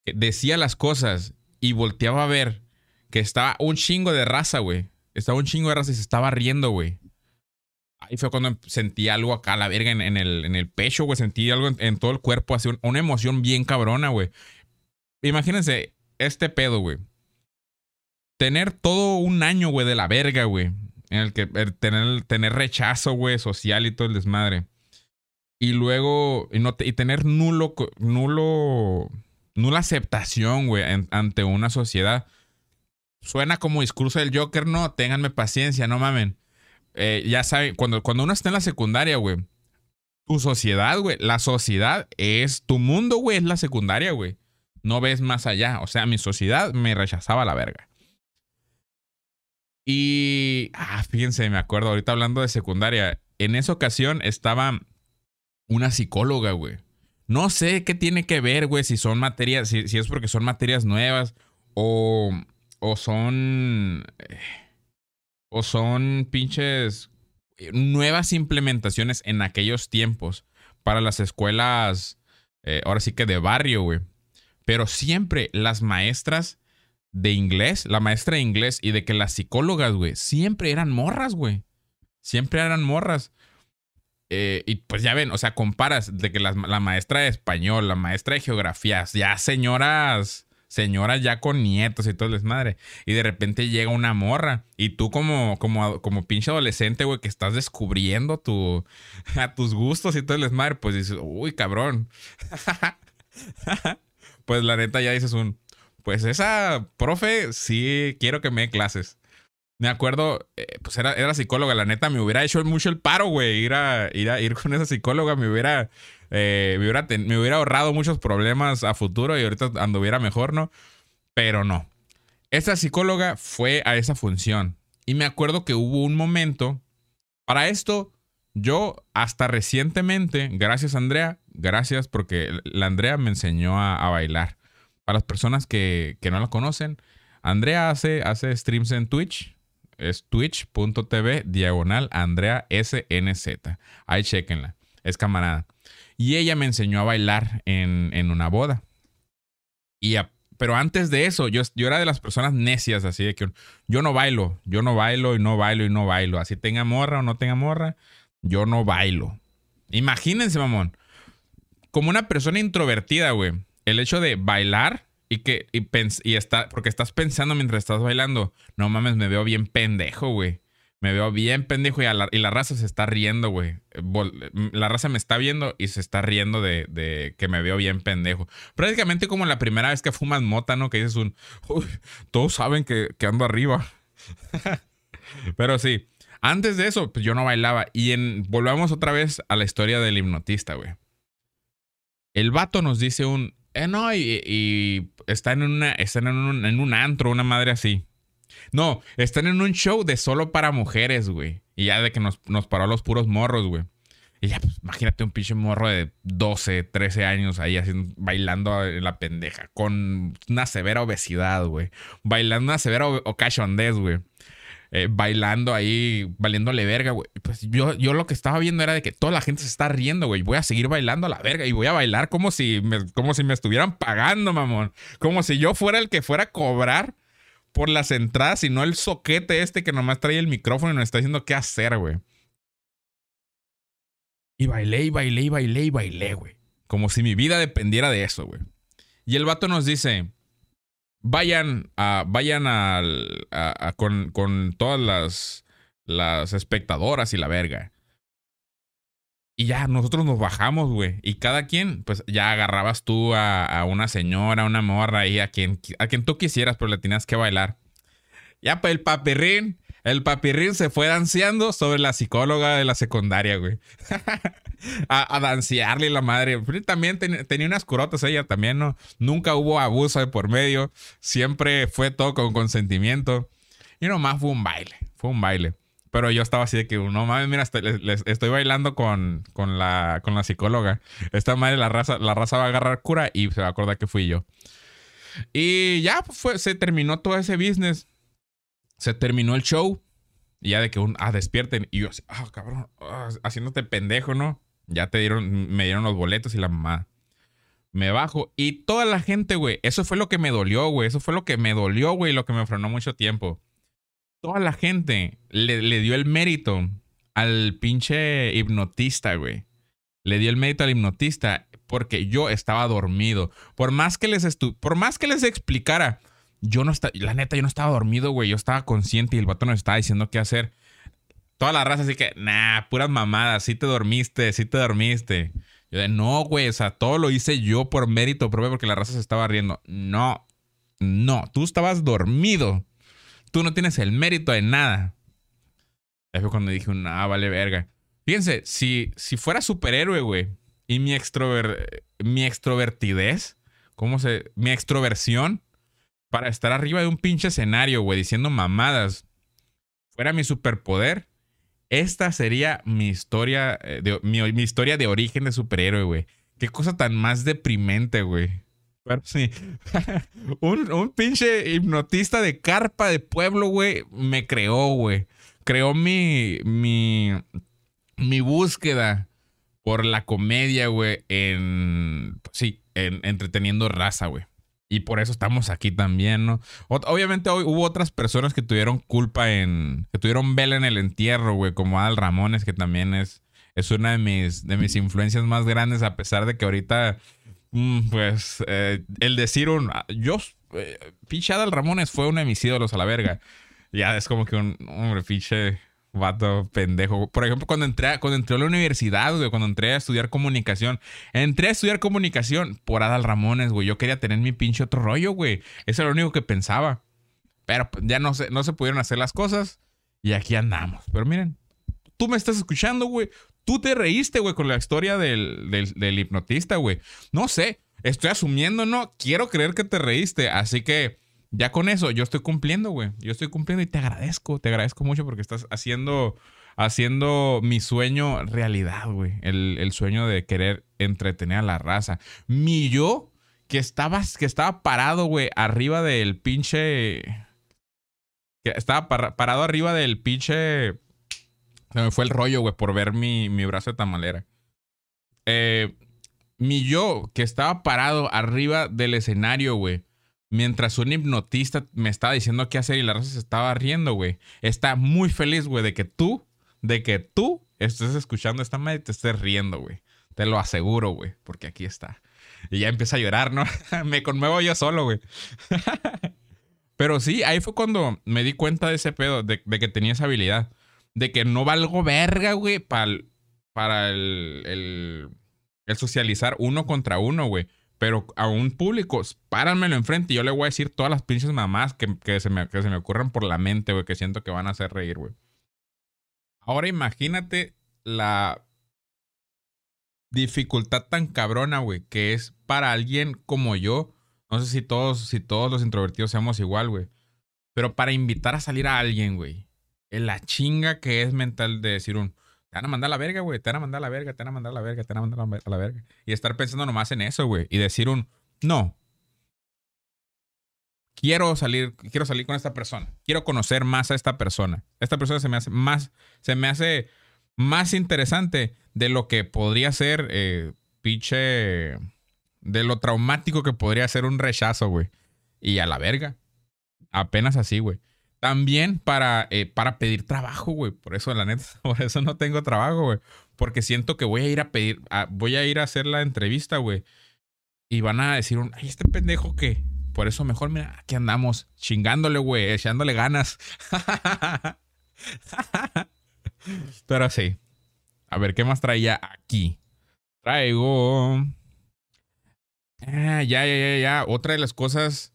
decía las cosas y volteaba a ver que estaba un chingo de raza, güey. Estaba un chingo de raza y se estaba riendo, güey. Ahí fue cuando sentí algo acá, la verga, en, el, en el, pecho, güey. Sentí algo en, todo el cuerpo, así, una emoción bien cabrona, güey. Imagínense este pedo, güey. Tener todo un año, güey, de la verga, güey en el que tener, tener rechazo, güey, social y todo el desmadre. Y luego, y, no y tener nulo, nulo, nula aceptación, güey, ante una sociedad. Suena como discurso del Joker, no, ténganme paciencia, no mamen. Eh, ya saben, cuando, cuando uno está en la secundaria, güey, tu sociedad, güey, la sociedad es, tu mundo, güey, es la secundaria, güey. No ves más allá. O sea, mi sociedad me rechazaba la verga. Y, ah, fíjense, me acuerdo, ahorita hablando de secundaria, en esa ocasión estaba una psicóloga, güey. No sé qué tiene que ver, güey, si son materias, si, es porque son materias nuevas o, o son, eh, o son pinches nuevas implementaciones en aquellos tiempos para las escuelas, eh, ahora sí que de barrio, güey. Pero siempre las maestras de inglés, la maestra de inglés y de que las psicólogas, güey, siempre eran morras, güey. Siempre eran morras. Eh, y pues ya ven, o sea, comparas de que la, maestra de español, la maestra de geografía, ya señoras, señoras ya con nietos y todo el desmadre. Y de repente llega una morra. Y tú como, como, como pinche adolescente, güey, que estás descubriendo tu, a tus gustos y todo el desmadre, pues dices, uy, cabrón. pues la neta ya dices un, pues esa profe sí quiero que me dé clases. Me acuerdo, eh, pues era, era, psicóloga, la neta, me hubiera hecho mucho el paro, güey, ir a, ir a ir con esa psicóloga, me hubiera, eh, me, hubiera me hubiera ahorrado muchos problemas a futuro y ahorita anduviera mejor, ¿no? Pero no. Esa psicóloga fue a esa función. Y me acuerdo que hubo un momento, para esto, yo hasta recientemente, gracias Andrea, gracias porque la Andrea me enseñó a bailar. Para las personas que, no la conocen, Andrea hace, hace streams en Twitch. Es twitch.tv diagonal Andrea SNZ. Ahí chequenla. Es camarada. Y ella me enseñó a bailar en, una boda. Y pero antes de eso, yo, yo era de las personas necias, así de que yo no bailo, yo no bailo y no bailo y no bailo. Así tenga morra o no tenga morra, yo no bailo. Imagínense, mamón. Como una persona introvertida, güey el hecho de bailar y que y, y está, porque estás pensando mientras estás bailando, no mames, me veo bien pendejo, güey. Me veo bien pendejo y, la, y la raza se está riendo, güey. La raza me está viendo y se está riendo de, que me veo bien pendejo. Prácticamente como la primera vez que fumas mota, ¿no? Que dices un, todos saben que, que ando arriba. Pero sí, antes de eso, pues yo no bailaba. Y volvamos otra vez a la historia del hipnotista, güey. El vato nos dice un, eh, no, y, está en una. Están en un, en un antro, una madre así. No, están en un show de solo para mujeres, güey. Y ya de que nos, nos paró a los puros morros, güey. Y ya, pues, imagínate un pinche morro de 12, 13 años ahí haciendo, bailando en la pendeja, con una severa obesidad, güey. Bailando una severa o- ocasiondez, güey. Eh, bailando ahí, valiéndole verga, güey. Pues yo, yo lo que estaba viendo era de que toda la gente se está riendo, güey. Voy a seguir bailando a la verga y voy a bailar como si me, como si me estuvieran pagando, mamón. Como si yo fuera el que fuera a cobrar por las entradas y no el soquete este que nomás trae el micrófono y nos está diciendo qué hacer, güey. Y bailé y bailé y bailé y bailé, güey. Como si mi vida dependiera de eso, güey. Y el vato nos dice, vayan a, vayan al- con, con todas las, las espectadoras y la verga. Y ya nosotros nos bajamos, güey. Y cada quien, pues ya agarrabas tú a, a una señora, a una morra y a quien, a quien tú quisieras, pero le tenías que bailar. Ya, pues el papirrín, el papirrín se fue danceando sobre la psicóloga de la secundaria, güey. a, a la madre. También ten- tenía unas curotas ella también, ¿no? Nunca hubo abuso de por medio. Siempre fue todo con consentimiento. Y nomás fue un baile. Fue un baile. Pero yo estaba así de que, no mames, mira, estoy, les- estoy bailando con, con, la, con la psicóloga. Esta madre, la raza, la raza va a agarrar cura y se va a acordar que fui yo. Y ya pues, fue, se terminó todo ese business. Se terminó el show. Y ya de que un, ah, despierten. Y yo así, ah, cabrón, ah, haciéndote pendejo, ¿no? Ya te dieron, me dieron los boletos y la mamá. Me bajo. Y toda la gente, güey. Eso fue lo que me dolió, güey. Eso fue lo que me dolió, güey. Lo que me frenó mucho tiempo. Toda la gente le, le dio el mérito al pinche hipnotista, güey. Le dio el mérito al hipnotista porque yo estaba dormido. Por más que les por más que les explicara, yo no estaba, la neta, yo no estaba dormido, güey. Yo estaba consciente y el vato nos estaba diciendo qué hacer. Toda la raza así que, nah, puras mamadas, sí te dormiste, sí te dormiste. Yo de, no, güey, o sea, todo lo hice yo por mérito propio porque la raza se estaba riendo. No, no, tú estabas dormido. Tú no tienes el mérito de nada. Ahí fue cuando dije, nah, vale verga. Fíjense, si, si fuera superhéroe, güey, y mi, extrover, mi extrovertidez, ¿cómo se...? Mi extroversión para estar arriba de un pinche escenario, güey, diciendo mamadas, fuera mi superpoder, esta sería mi historia, eh, de, mi, historia de origen de superhéroe, güey. Qué cosa tan más deprimente, güey. Pero sí, un, pinche hipnotista de carpa de pueblo, güey, me creó, güey. Creó mi, mi, mi búsqueda por la comedia, güey, en, sí, en entreteniendo raza, güey. Y por eso estamos aquí también, ¿no? Obviamente hoy hubo otras personas que tuvieron culpa en, que tuvieron vela en el entierro, güey, como Adal Ramones, que también es, es una de mis, de mis influencias más grandes, a pesar de que ahorita, mm, pues, eh, el decir un, yo, eh, Adal Ramones fue uno de mis ídolos a la verga. Ya es como que un, hombre, pinche vato pendejo. Por ejemplo, cuando entré, cuando entré a la universidad, güey, cuando entré a estudiar comunicación, entré a estudiar comunicación por Adal Ramones, güey. Yo quería tener mi pinche otro rollo, güey. Eso era lo único que pensaba. Pero pues, ya no se, no se pudieron hacer las cosas y aquí andamos. Pero miren, tú me estás escuchando, güey. Tú te reíste, güey, con la historia del, del hipnotista, güey. No sé, estoy asumiendo, ¿no? Quiero creer que te reíste, así que ya con eso yo estoy cumpliendo, güey. Yo estoy cumpliendo y te agradezco, te agradezco mucho porque estás haciendo, haciendo mi sueño realidad, güey. El, el sueño de querer entretener a la raza. Mi yo, que estaba, que estaba parado, güey, arriba del pinche... Que estaba par- parado arriba del pinche... Se me fue el rollo, güey, por ver mi, mi brazo de tamalera. Eh, mi yo, que estaba parado arriba del escenario, güey. Mientras un hipnotista me estaba diciendo qué hacer y la raza se estaba riendo, güey. Está muy feliz, güey, de que tú, de que tú estés escuchando esta madre y te estés riendo, güey. Te lo aseguro, güey, porque aquí está. Y ya empieza a llorar, ¿no? me conmuevo yo solo, güey. Pero sí, ahí fue cuando me di cuenta de ese pedo, de, que tenía esa habilidad. De que no valgo verga, güey, pa'l- para el, el, el socializar uno contra uno, güey. Pero a un público, páranmelo enfrente y yo le voy a decir todas las pinches mamás que, que se, me, que se me ocurran por la mente, güey, que siento que van a hacer reír, güey. Ahora imagínate la dificultad tan cabrona, güey, que es para alguien como yo. No sé si todos, si todos los introvertidos seamos igual, güey. Pero para invitar a salir a alguien, güey. La chinga que es mental de decir un. Te van a mandar a la verga, güey. Te van a mandar a la verga, te van a mandar a la verga, te van a mandar a la verga. Y estar pensando nomás en eso, güey. Y decir un. No. Quiero salir, quiero salir con esta persona. Quiero conocer más a esta persona. Esta persona se me hace más. Se me hace más interesante de lo que podría ser. Eh, pinche. De lo traumático que podría ser un rechazo, güey. Y a la verga. Apenas así, güey. También para, eh, para pedir trabajo, güey. Por eso, la neta, por eso no tengo trabajo, güey. Porque siento que voy a ir a pedir, voy a ir a hacer la entrevista, güey. Y van a decir, ay, este pendejo que. Por eso mejor, mira, aquí andamos chingándole, güey, echándole ganas. Pero sí. A ver, ¿qué más traía aquí? Traigo. Ah, ya, ya, ya, ya. Otra de las cosas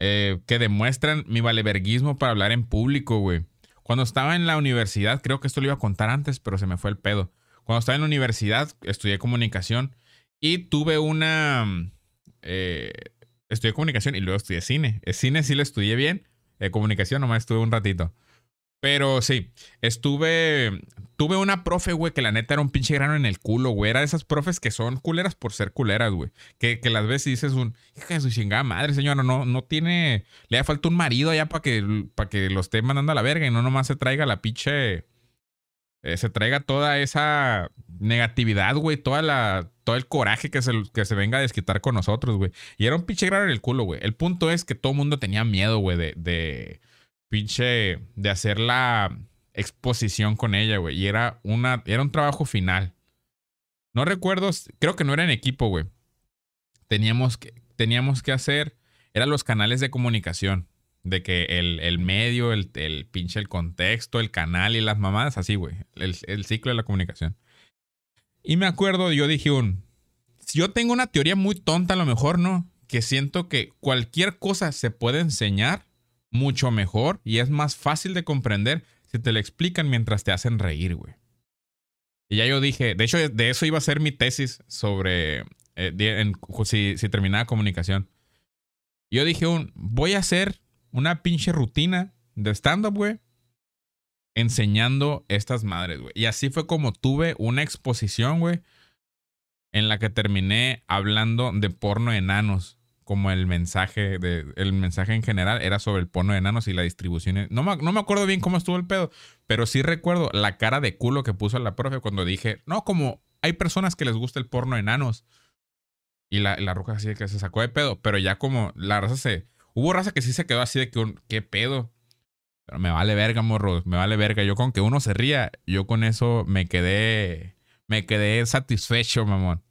eh, que demuestran mi valeverguismo para hablar en público, güey. Cuando estaba en la universidad, creo que esto lo iba a contar antes, pero se me fue el pedo. Cuando estaba en la universidad, estudié comunicación y tuve una... Eh, estudié comunicación y luego estudié cine. El cine sí lo estudié bien. Eh, comunicación nomás estuve un ratito. Pero sí, estuve. Tuve una profe, güey, que la neta era un pinche grano en el culo, güey. Era de esas profes que son culeras por ser culeras, güey. Que, las ves y dices un. Hija de su chingada madre, señora, no, no tiene. Le da falta un marido allá para que, para que lo esté mandando a la verga y no nomás se traiga la pinche. Eh, se traiga toda esa negatividad, güey. Toda la. Todo el coraje que se, que se venga a desquitar con nosotros, güey. Y era un pinche grano en el culo, güey. El punto es que todo el mundo tenía miedo, güey, de pinche, de hacer la exposición con ella, güey. Y era, una, era un trabajo final. No recuerdo, creo que no era en equipo, güey. Teníamos que, teníamos que hacer, eran los canales de comunicación. De que el, el medio, el, el, pinche, el contexto, el canal y las mamadas, así, güey. El, el ciclo de la comunicación. Y me acuerdo, yo dije un, yo tengo una teoría muy tonta a lo mejor, ¿no? Que siento que cualquier cosa se puede enseñar mucho mejor y es más fácil de comprender si te lo explican mientras te hacen reír, güey. Y ya yo dije, de hecho, de eso iba a ser mi tesis sobre eh, si, si, terminaba comunicación. Yo dije, un, voy a hacer una pinche rutina de stand-up, güey, enseñando estas madres, güey. Y así fue como tuve una exposición, güey, en la que terminé hablando de porno enanos como el mensaje de el mensaje en general era sobre el porno de enanos y la distribución. No me, no me acuerdo bien cómo estuvo el pedo, pero sí recuerdo la cara de culo que puso la profe cuando dije, no, como hay personas que les gusta el porno de enanos. Y la, la roja así que se sacó de pedo, pero ya como la raza se... Hubo raza que sí se quedó así de que, ¿qué pedo? Pero me vale verga, morro, me vale verga. Yo con que uno se ría, yo con eso me quedé, me quedé satisfecho, mamón.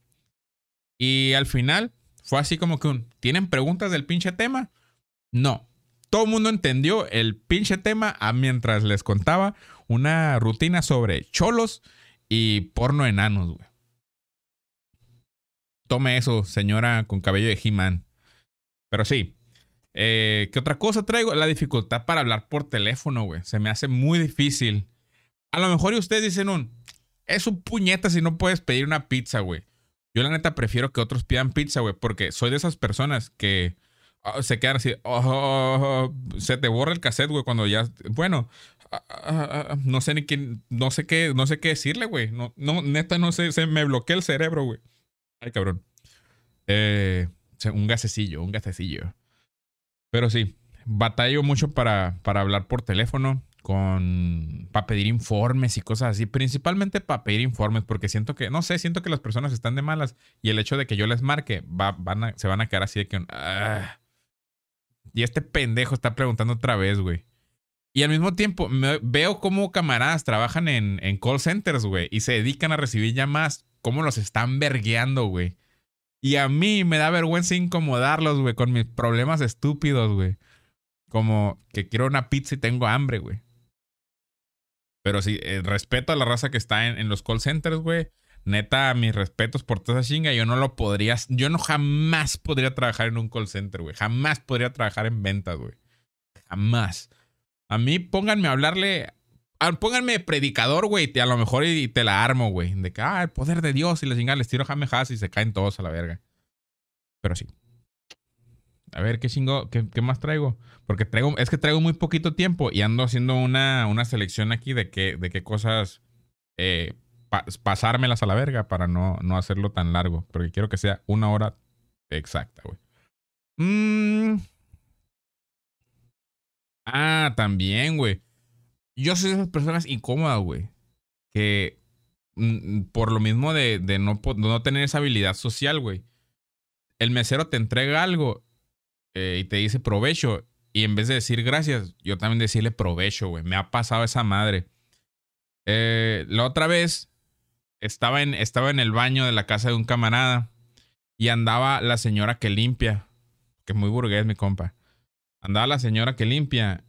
Y al final, fue así como que un, ¿tienen preguntas del pinche tema? No. Todo el mundo entendió el pinche tema a mientras les contaba una rutina sobre cholos y porno enanos, güey. Tome eso, señora con cabello de He-Man. Pero sí. Eh, ¿Qué otra cosa traigo? La dificultad para hablar por teléfono, güey. Se me hace muy difícil. A lo mejor ustedes dicen un... Es un puñeta si no puedes pedir una pizza, güey. Yo la neta prefiero que otros pidan pizza, güey, porque soy de esas personas que ah, se quedan así, oh, se te borra el cassette, güey, cuando ya, bueno, ah, ah, no sé ni quién, no sé qué, no sé qué decirle, güey. No, no, neta, no sé, se me bloquea el cerebro, güey. Ay, cabrón. Eh, un gasecillo, un gasecillo. Pero sí, batallo mucho para, para hablar por teléfono con para pedir informes y cosas así, principalmente para pedir informes, porque siento que, no sé, siento que las personas están de malas y el hecho de que yo les marque, va, van se van a quedar así de que, ah, y este pendejo está preguntando otra vez, güey. Y al mismo tiempo veo cómo camaradas trabajan en, en call centers, güey, y se dedican a recibir llamadas, cómo los están vergueando, güey. Y a mí me da vergüenza incomodarlos, güey, con mis problemas estúpidos, güey. Como que quiero una pizza y tengo hambre, güey. Pero sí, eh, respeto a la raza que está en, los call centers, güey. Neta, mis respetos por toda esa chinga. Yo no lo podría, yo no jamás podría trabajar en un call center, güey. Jamás podría trabajar en ventas, güey. Jamás. A mí pónganme a hablarle, pónganme predicador, güey, a lo mejor y, te la armo, güey. De que, ah, el poder de Dios y la chinga les tiro jamejas y se caen todos a la verga. Pero sí. A ver, ¿qué chingo? ¿Qué, más traigo? Porque traigo, es que traigo muy poquito tiempo y ando haciendo una, una selección aquí de qué, de qué cosas eh, pa- pasármelas a la verga para no, no hacerlo tan largo. Porque quiero que sea una hora exacta, güey. Mm. Ah, también, güey. Yo soy de esas personas incómodas, güey. Que mm, por lo mismo de, de no, no tener esa habilidad social, güey. El mesero te entrega algo eh, y te dice provecho. Y en vez de decir gracias, yo también decirle provecho, güey. Me ha pasado esa madre. Eh, la otra vez estaba en, estaba en el baño de la casa de un camarada y andaba la señora que limpia. Que es muy burgués, mi compa. Andaba la señora que limpia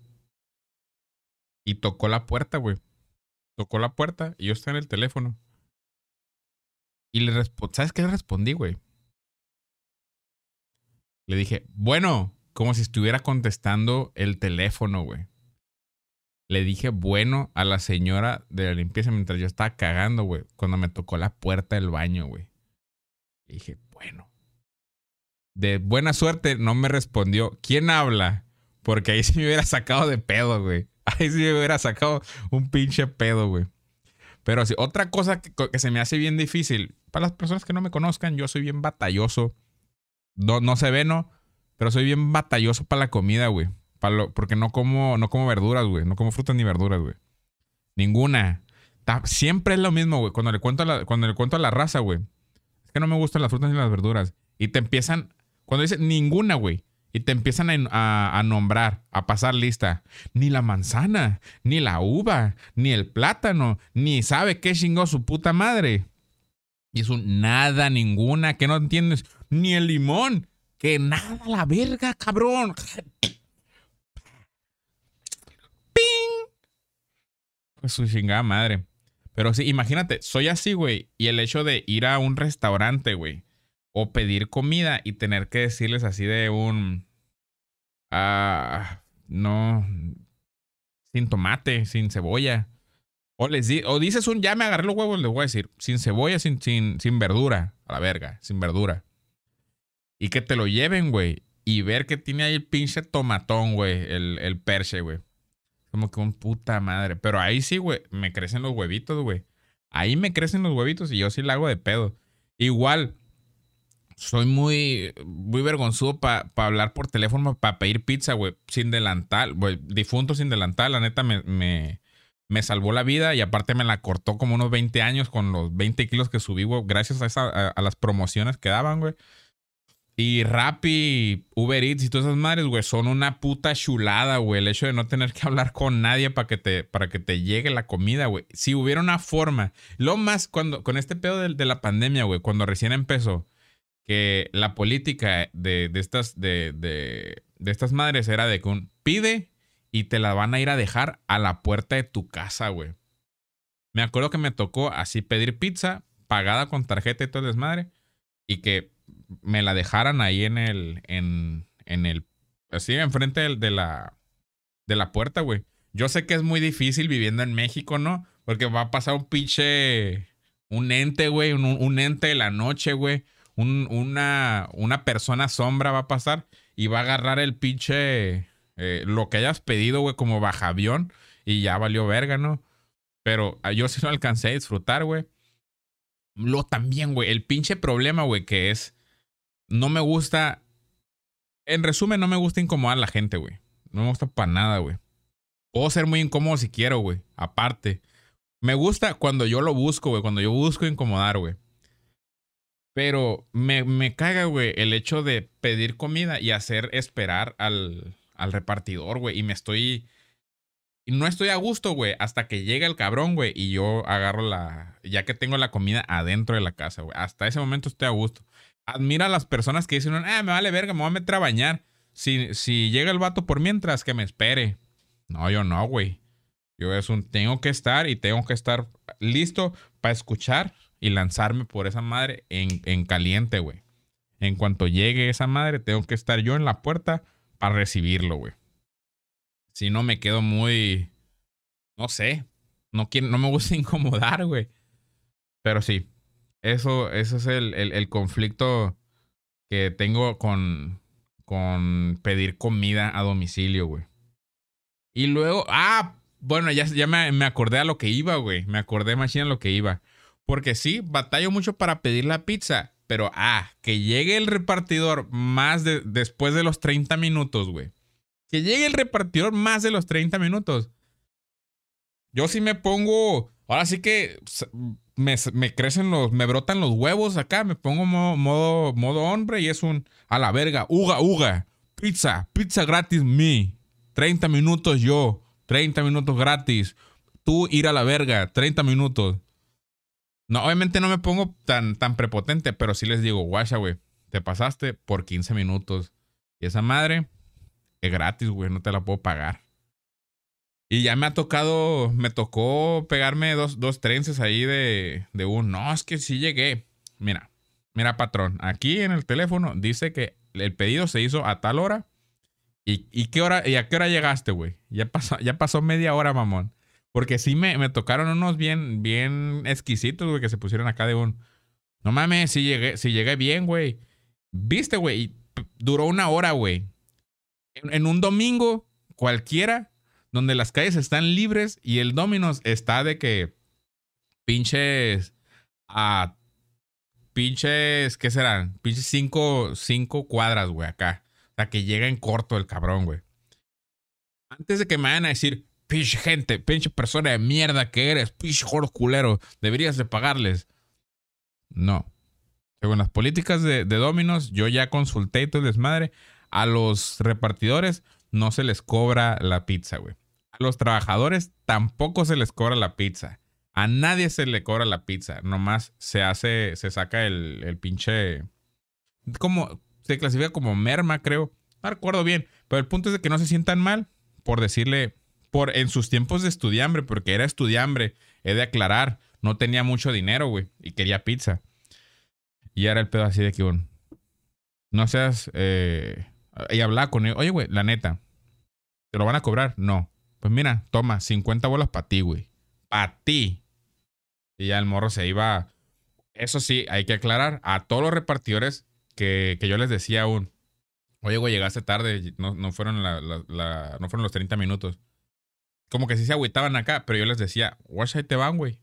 y tocó la puerta, güey. Tocó la puerta y yo estaba en el teléfono. Y le respondí, ¿sabes qué le respondí, güey? Le dije, bueno, como si estuviera contestando el teléfono, güey. Le dije, bueno, a la señora de la limpieza mientras yo estaba cagando, güey. Cuando me tocó la puerta del baño, güey. Le dije, bueno. De buena suerte no me respondió. ¿Quién habla? Porque ahí sí me hubiera sacado de pedo, güey. Ahí sí me hubiera sacado un pinche pedo, güey. Pero sí, otra cosa que, que se me hace bien difícil. Para las personas que no me conozcan, yo soy bien batalloso. No, no se ve, ¿no? Pero soy bien batalloso para la comida, güey. Pa' lo- porque no como, no como verduras, güey. No como frutas ni verduras, güey. Ninguna. Ta- siempre es lo mismo, güey. Cuando le cuento a la, cuando le cuento a la raza, güey. Es que no me gustan las frutas ni las verduras. Y te empiezan. Cuando dicen ninguna, güey. Y te empiezan a, a- a nombrar, a pasar lista. Ni la manzana, ni la uva, ni el plátano, ni sabe qué chingó su puta madre. Y es un nada, ninguna, que no entiendes. Ni el limón. Que nada, la verga, cabrón. ¡Ping! Pues su chingada madre. Pero sí, imagínate, soy así, güey. Y el hecho de ir a un restaurante, güey. O pedir comida y tener que decirles así de un. Ah. No. Sin tomate, sin cebolla. O, les di- o dices un ya me agarré los huevos, les voy a decir. Sin cebolla, sin, sin, sin verdura. A la verga, sin verdura. Y que te lo lleven, güey. Y ver que tiene ahí el pinche tomatón, güey. El, el perche, güey. Como que un puta madre. Pero ahí sí, güey. Me crecen los huevitos, güey. Ahí me crecen los huevitos y yo sí la hago de pedo. Igual, soy muy, muy vergonzudo para hablar por teléfono, para pedir pizza, güey. Sin delantal, güey. Difunto sin delantal, la neta me, me salvó la vida y aparte me la cortó como unos 20 años con los 20 kilos que subí, güey. Gracias a, esa, a, las promociones que daban, güey. Y Rappi, Uber Eats y todas esas madres, güey, son una puta chulada, güey. El hecho de no tener que hablar con nadie para que te, para que te llegue la comida, güey. Si hubiera una forma. Lo más cuando, con este pedo de, de la pandemia, güey, cuando recién empezó, que la política de, de estas, de, de, de estas madres era de que un pide y te la van a ir a dejar a la puerta de tu casa, güey. Me acuerdo que me tocó así pedir pizza pagada con tarjeta y todo el desmadre y que me la dejaran ahí en el, en, en el, así enfrente del- de la, de la puerta, güey. Yo sé que es muy difícil viviendo en México, ¿no? Porque va a pasar un pinche, un ente, güey, un, un ente de la noche, güey. Un- una, una persona sombra va a pasar y va a agarrar el pinche, eh, lo que hayas pedido, güey, como bajavión y ya valió verga, ¿no? Pero ah, yo sí lo alcancé a disfrutar, güey. Lo también, güey, el pinche problema, güey, que es, no me gusta, en resumen, no me gusta incomodar a la gente, güey. No me gusta para nada, güey. Puedo ser muy incómodo si quiero, güey. Aparte. Me gusta cuando yo lo busco, güey. Cuando yo busco incomodar, güey. Pero me, me caga, güey, el hecho de pedir comida y hacer esperar al, al repartidor, güey. Y me estoy... No estoy a gusto, güey, hasta que llega el cabrón, güey, y yo agarro la... Ya que tengo la comida adentro de la casa, güey. Hasta ese momento estoy a gusto. Admira a las personas que dicen, ah, me vale verga, me voy a meter a bañar. Si, si llega el vato por mientras, que me espere. No, yo no, güey. Yo es un tengo que estar y tengo que estar listo para escuchar y lanzarme por esa madre en, en caliente, güey. En cuanto llegue esa madre, tengo que estar yo en la puerta para recibirlo, güey. Si no, me quedo muy. No sé. No, quiero, no me gusta incomodar, güey. Pero sí. Eso, eso es el, el, el conflicto que tengo con, con pedir comida a domicilio, güey. Y luego, ah, bueno, ya, ya me, me acordé a lo que iba, güey. Me acordé más a lo que iba. Porque sí, batallo mucho para pedir la pizza. Pero, ah, que llegue el repartidor más de, después de los 30 minutos, güey. Que llegue el repartidor más de los 30 minutos. Yo sí me pongo. Ahora sí que me, crecen los. Me brotan los huevos acá. Me pongo modo, modo, modo hombre y es un. A la verga. Uga, uga. Pizza. Pizza gratis, me. 30 minutos yo. 30 minutos gratis. Tú ir a la verga. 30 minutos. No, obviamente no me pongo tan, tan prepotente, pero sí les digo, guacha, güey. Te pasaste por 15 minutos. Y esa madre es gratis, güey. No te la puedo pagar. Y ya me ha tocado, me tocó pegarme dos, dos trences ahí de, de un, no, es que sí llegué. Mira, mira, patrón, aquí en el teléfono dice que el pedido se hizo a tal hora. ¿Y, qué hora, y a qué hora llegaste, güey? Ya pasó, ya pasó media hora, mamón. Porque sí me, me tocaron unos bien, bien exquisitos, güey, que se pusieron acá de un, no mames, si llegué, si llegué bien, güey. Viste, güey, duró una hora, güey. en un domingo cualquiera donde las calles están libres y el Dominos está de que pinches a pinches, ¿qué serán? Pinches cinco, cinco cuadras, güey, acá. O sea, que llega en corto el cabrón, güey. Antes de que me vayan a decir, pinche gente, pinche persona de mierda que eres, pinche jorro culero, deberías de pagarles. No. Según las políticas de, de Dominos, yo ya consulté y todo el desmadre. A los repartidores no se les cobra la pizza, güey los trabajadores tampoco se les cobra la pizza. A nadie se le cobra la pizza. Nomás se hace, se saca el, el pinche. Como. Se clasifica como merma, creo. No recuerdo bien. Pero el punto es de que no se sientan mal por decirle. Por en sus tiempos de estudiambre, porque era estudiambre, he de aclarar. No tenía mucho dinero, güey. Y quería pizza. Y era el pedo así de que. No seas. Eh, y hablaba con él. Oye, güey, la neta. ¿Te lo van a cobrar? No. Pues mira, toma, 50 bolas para ti, güey. Para ti. Y ya el morro se iba. Eso sí, hay que aclarar a todos los repartidores que, que yo les decía aún. Oye, güey, llegaste tarde. No, no, fueron la, no fueron los 30 minutos. Como que sí se agüitaban acá, pero yo les decía, watch ahí te van, güey.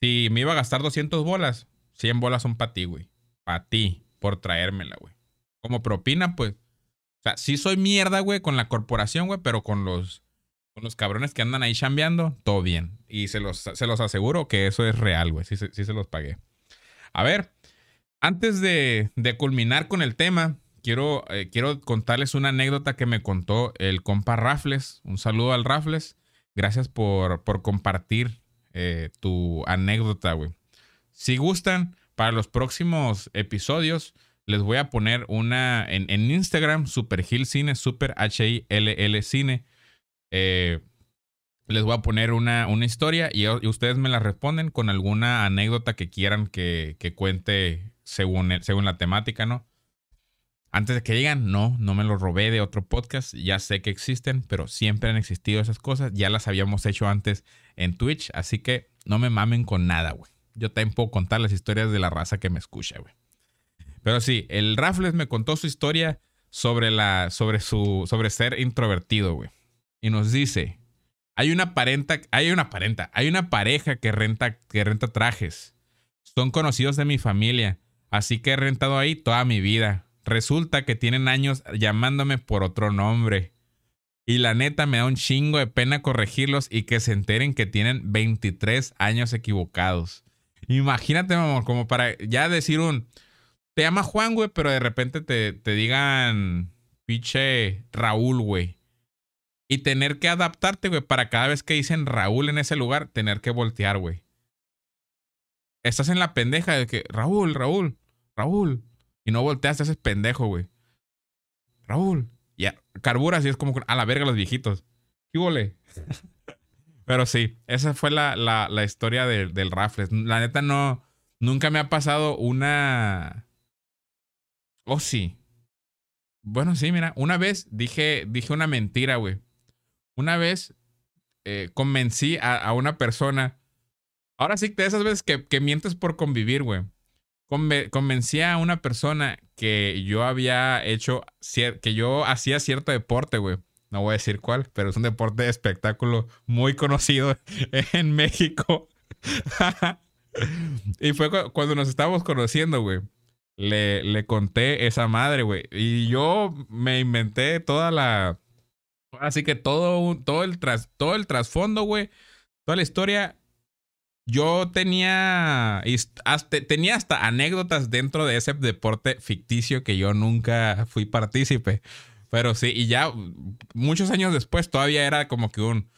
Si me iba a gastar 200 bolas, 100 bolas son para ti, güey. Para ti, por traérmela, güey. Como propina, pues. O sea, sí soy mierda, güey, con la corporación, güey, pero con los con los cabrones que andan ahí chambeando, todo bien. Y se los, se los aseguro que eso es real, güey. Sí, sí, se los pagué. A ver, antes de, de culminar con el tema, quiero, eh, quiero contarles una anécdota que me contó el compa Rafles. Un saludo al Rafles. Gracias por, por compartir eh, tu anécdota, güey. Si gustan, para los próximos episodios, les voy a poner una en, en Instagram, Super Hill Cine, Super H-I-L-L Cine eh, les voy a poner una, una historia y, ustedes me la responden con alguna anécdota que quieran que, cuente según, según la temática, ¿no? Antes de que digan, no, no me lo robé de otro podcast, ya sé que existen, pero siempre han existido esas cosas, ya las habíamos hecho antes en Twitch, así que no me mamen con nada, güey. Yo también puedo contar las historias de la raza que me escucha, güey. Pero sí, el Raffles me contó su historia sobre la, sobre su, sobre ser introvertido, güey y nos dice, hay una parenta, hay una parenta, hay una pareja que renta, que renta trajes. Son conocidos de mi familia, así que he rentado ahí toda mi vida. Resulta que tienen años llamándome por otro nombre. Y la neta me da un chingo de pena corregirlos y que se enteren que tienen 23 años equivocados. Imagínate, mamá, como para ya decir un... Te llama Juan, güey, pero de repente te, te digan... Piche Raúl, güey. Y tener que adaptarte, güey, para cada vez que dicen Raúl en ese lugar, tener que voltear, güey. Estás en la pendeja de que, Raúl, Raúl, Raúl. Y no volteas, te haces pendejo, güey. Raúl. Ya, carburas y es como a la verga los viejitos. ¿Qué Pero sí, esa fue la, la, la historia del Raffles. La neta no, nunca me ha pasado una... Oh, sí. Bueno, sí, mira, una vez dije, dije una mentira, güey. Una vez eh, convencí a, una persona. Ahora sí, de esas veces que, mientes por convivir, güey. Conve- convencí a una persona que yo había hecho, que yo hacía cierto deporte, güey. No voy a decir cuál, pero es un deporte de espectáculo muy conocido en México. y fue cu- cuando nos estábamos conociendo, güey. Le, le conté esa madre, güey. Y yo me inventé toda la. Así que todo, todo, el, tras, todo el trasfondo, güey. Toda la historia. Yo tenía. Hasta, tenía hasta anécdotas dentro de ese deporte ficticio que yo nunca fui partícipe. Pero sí, y ya muchos años después todavía era como que un.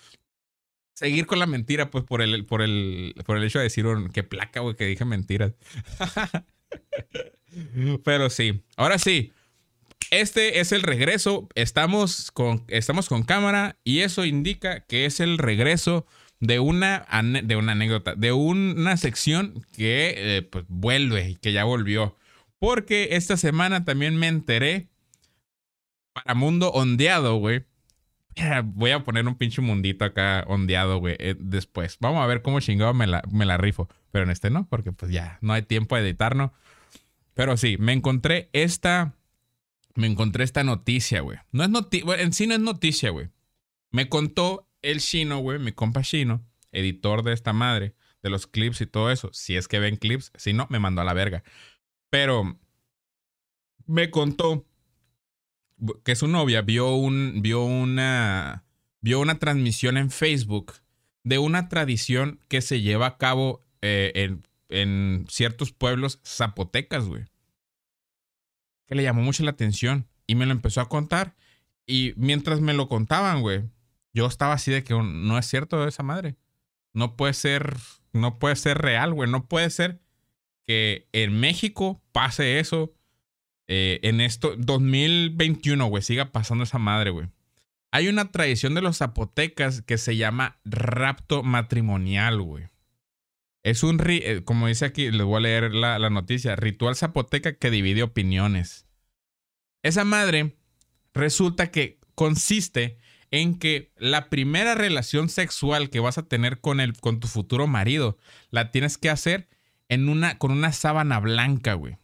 Seguir con la mentira, pues por el, por el, por el hecho de decir un. Qué placa, güey, que dije mentiras. Pero sí. Ahora sí. Este es el regreso. Estamos con, estamos con cámara y eso indica que es el regreso de una, de una anécdota, de una sección que eh, pues, vuelve y que ya volvió. Porque esta semana también me enteré para Mundo Ondeado, güey. Voy a poner un pinche mundito acá ondeado, güey, eh, después. Vamos a ver cómo chingado me la, me la rifo. Pero en este no, porque pues ya no hay tiempo de editarlo. Pero sí, me encontré esta. Me encontré esta noticia, güey. No es noticia. en sí no es noticia, güey. Me contó el chino, güey, mi compa chino, editor de esta madre, de los clips y todo eso. Si es que ven clips, si no, me mandó a la verga. Pero me contó que su novia vio un vio una vio una transmisión en Facebook de una tradición que se lleva a cabo eh, en, en ciertos pueblos zapotecas, güey. Que le llamó mucho la atención y me lo empezó a contar. Y mientras me lo contaban, güey, yo estaba así de que un- no es cierto esa madre. No puede ser, no puede ser real, güey. No puede ser que en México pase eso. eh, en esto, 2021, güey, siga pasando esa madre, güey. Hay una tradición de los zapotecas que se llama rapto matrimonial, güey. Es un, eh, como dice aquí, les voy a leer la, la noticia, ritual zapoteca que divide opiniones. Esa madre resulta que consiste en que la primera relación sexual que vas a tener con, el, con tu futuro marido la tienes que hacer en una, con una sábana blanca, güey.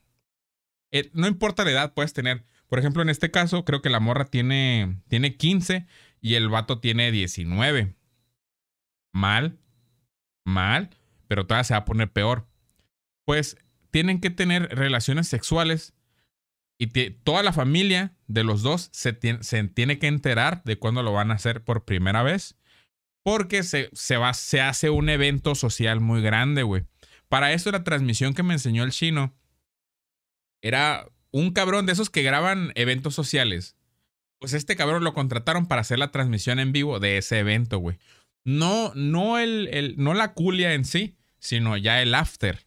Eh, no importa la edad, puedes tener. Por ejemplo, en este caso, creo que la morra tiene, tiene 15 y el vato tiene 19. Mal, mal, pero todavía se va a poner peor. Pues tienen que tener relaciones sexuales y toda la familia de los dos se, se tiene que enterar de cuándo lo van a hacer por primera vez. Porque se, se, va, se hace un evento social muy grande, güey. Para eso la transmisión que me enseñó el chino era un cabrón de esos que graban eventos sociales. Pues este cabrón lo contrataron para hacer la transmisión en vivo de ese evento, güey. No, no, el, el- no la culia en sí, sino ya el after.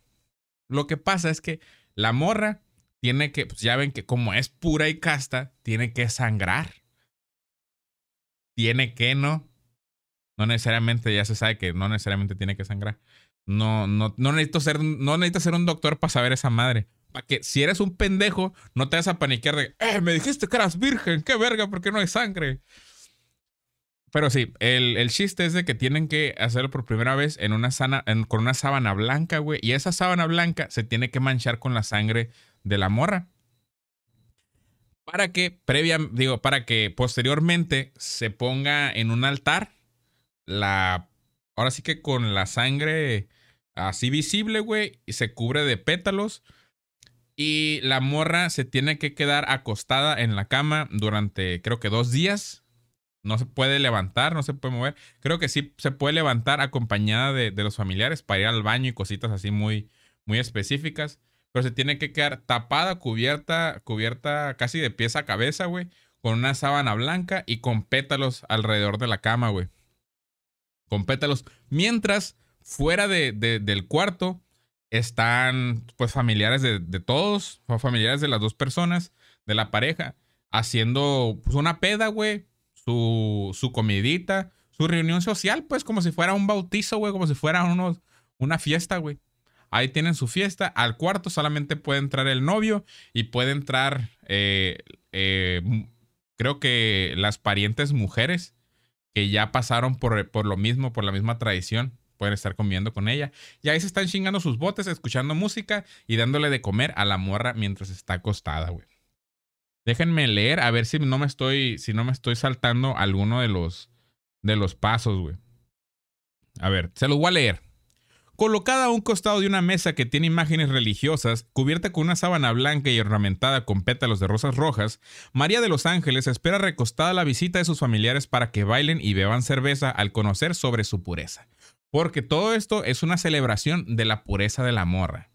Lo que pasa es que la morra tiene que, pues ya ven que como es pura y casta, tiene que sangrar. Tiene que, ¿no? No necesariamente, ya se sabe que no necesariamente tiene que sangrar. No, no, no necesito ser, no necesito ser un doctor para saber esa madre. Para que si eres un pendejo, no te vas a paniquear de, eh, me dijiste que eras virgen, qué verga, porque no hay sangre. Pero sí, el, el chiste es de que tienen que hacerlo por primera vez en una sana, con una sábana blanca, güey. Y esa sábana blanca se tiene que manchar con la sangre de la morra. Para que previa, digo, para que posteriormente se ponga en un altar la. Ahora sí que con la sangre así visible, güey, y se cubre de pétalos. Y la morra se tiene que quedar acostada en la cama durante, creo que dos días. No se puede levantar, no se puede mover. Creo que sí se puede levantar acompañada de, de los familiares para ir al baño y cositas así muy, muy específicas. Pero se tiene que quedar tapada, cubierta, cubierta casi de pies a cabeza, güey. Con una sábana blanca y con pétalos alrededor de la cama, güey. Con pétalos. Mientras, fuera de, de- del cuarto, están pues familiares de, de todos, o familiares de las dos personas, de la pareja, haciendo pues, una peda, güey, su, su comidita, su reunión social, pues como si fuera un bautizo, güey, como si fuera unos, una fiesta, güey. Ahí tienen su fiesta. Al cuarto solamente puede entrar el novio y puede entrar, eh, eh, creo que las parientes mujeres que ya pasaron por, por lo mismo, por la misma tradición. pueden estar comiendo con ella. Y ahí se están chingando sus botes, escuchando música y dándole de comer a la morra mientras está acostada, güey. Déjenme leer a ver si no me estoy, si no me estoy saltando alguno de los, de los pasos, güey. A ver, se los voy a leer. Colocada a un costado de una mesa que tiene imágenes religiosas, cubierta con una sábana blanca y ornamentada con pétalos de rosas rojas, María de los Ángeles espera recostada la visita de sus familiares para que bailen y beban cerveza al conocer sobre su pureza. Porque todo esto es una celebración de la pureza de la morra.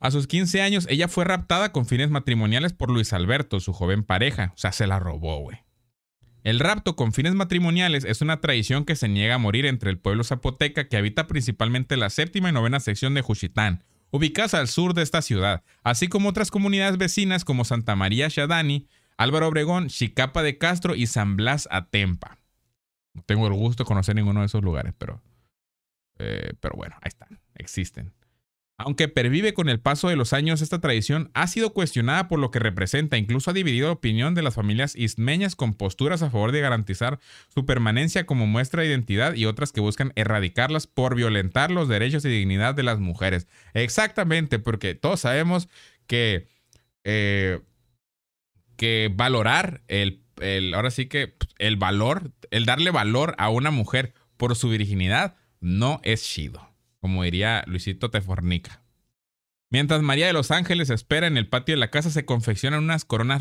A sus 15 años, ella fue raptada con fines matrimoniales por Luis Alberto, su joven pareja. O sea, se la robó, güey. El rapto con fines matrimoniales es una tradición que se niega a morir entre el pueblo zapoteca que habita principalmente la séptima y novena sección de Juchitán, ubicadas al sur de esta ciudad, así como otras comunidades vecinas como Santa María Shadani, Álvaro Obregón, Chicapa de Castro y San Blas Atempa. No tengo el gusto de conocer ninguno de esos lugares, pero, eh, pero bueno, ahí están, existen. Aunque pervive con el paso de los años, esta tradición ha sido cuestionada por lo que representa, incluso ha dividido la opinión de las familias ismeñas con posturas a favor de garantizar su permanencia como muestra de identidad y otras que buscan erradicarlas por violentar los derechos y dignidad de las mujeres. Exactamente, porque todos sabemos que, eh, que valorar el, el, ahora sí que el valor, el darle valor a una mujer por su virginidad, no es chido como diría Luisito Tefornica. Mientras María de los Ángeles espera en el patio de la casa, se confeccionan unas coronas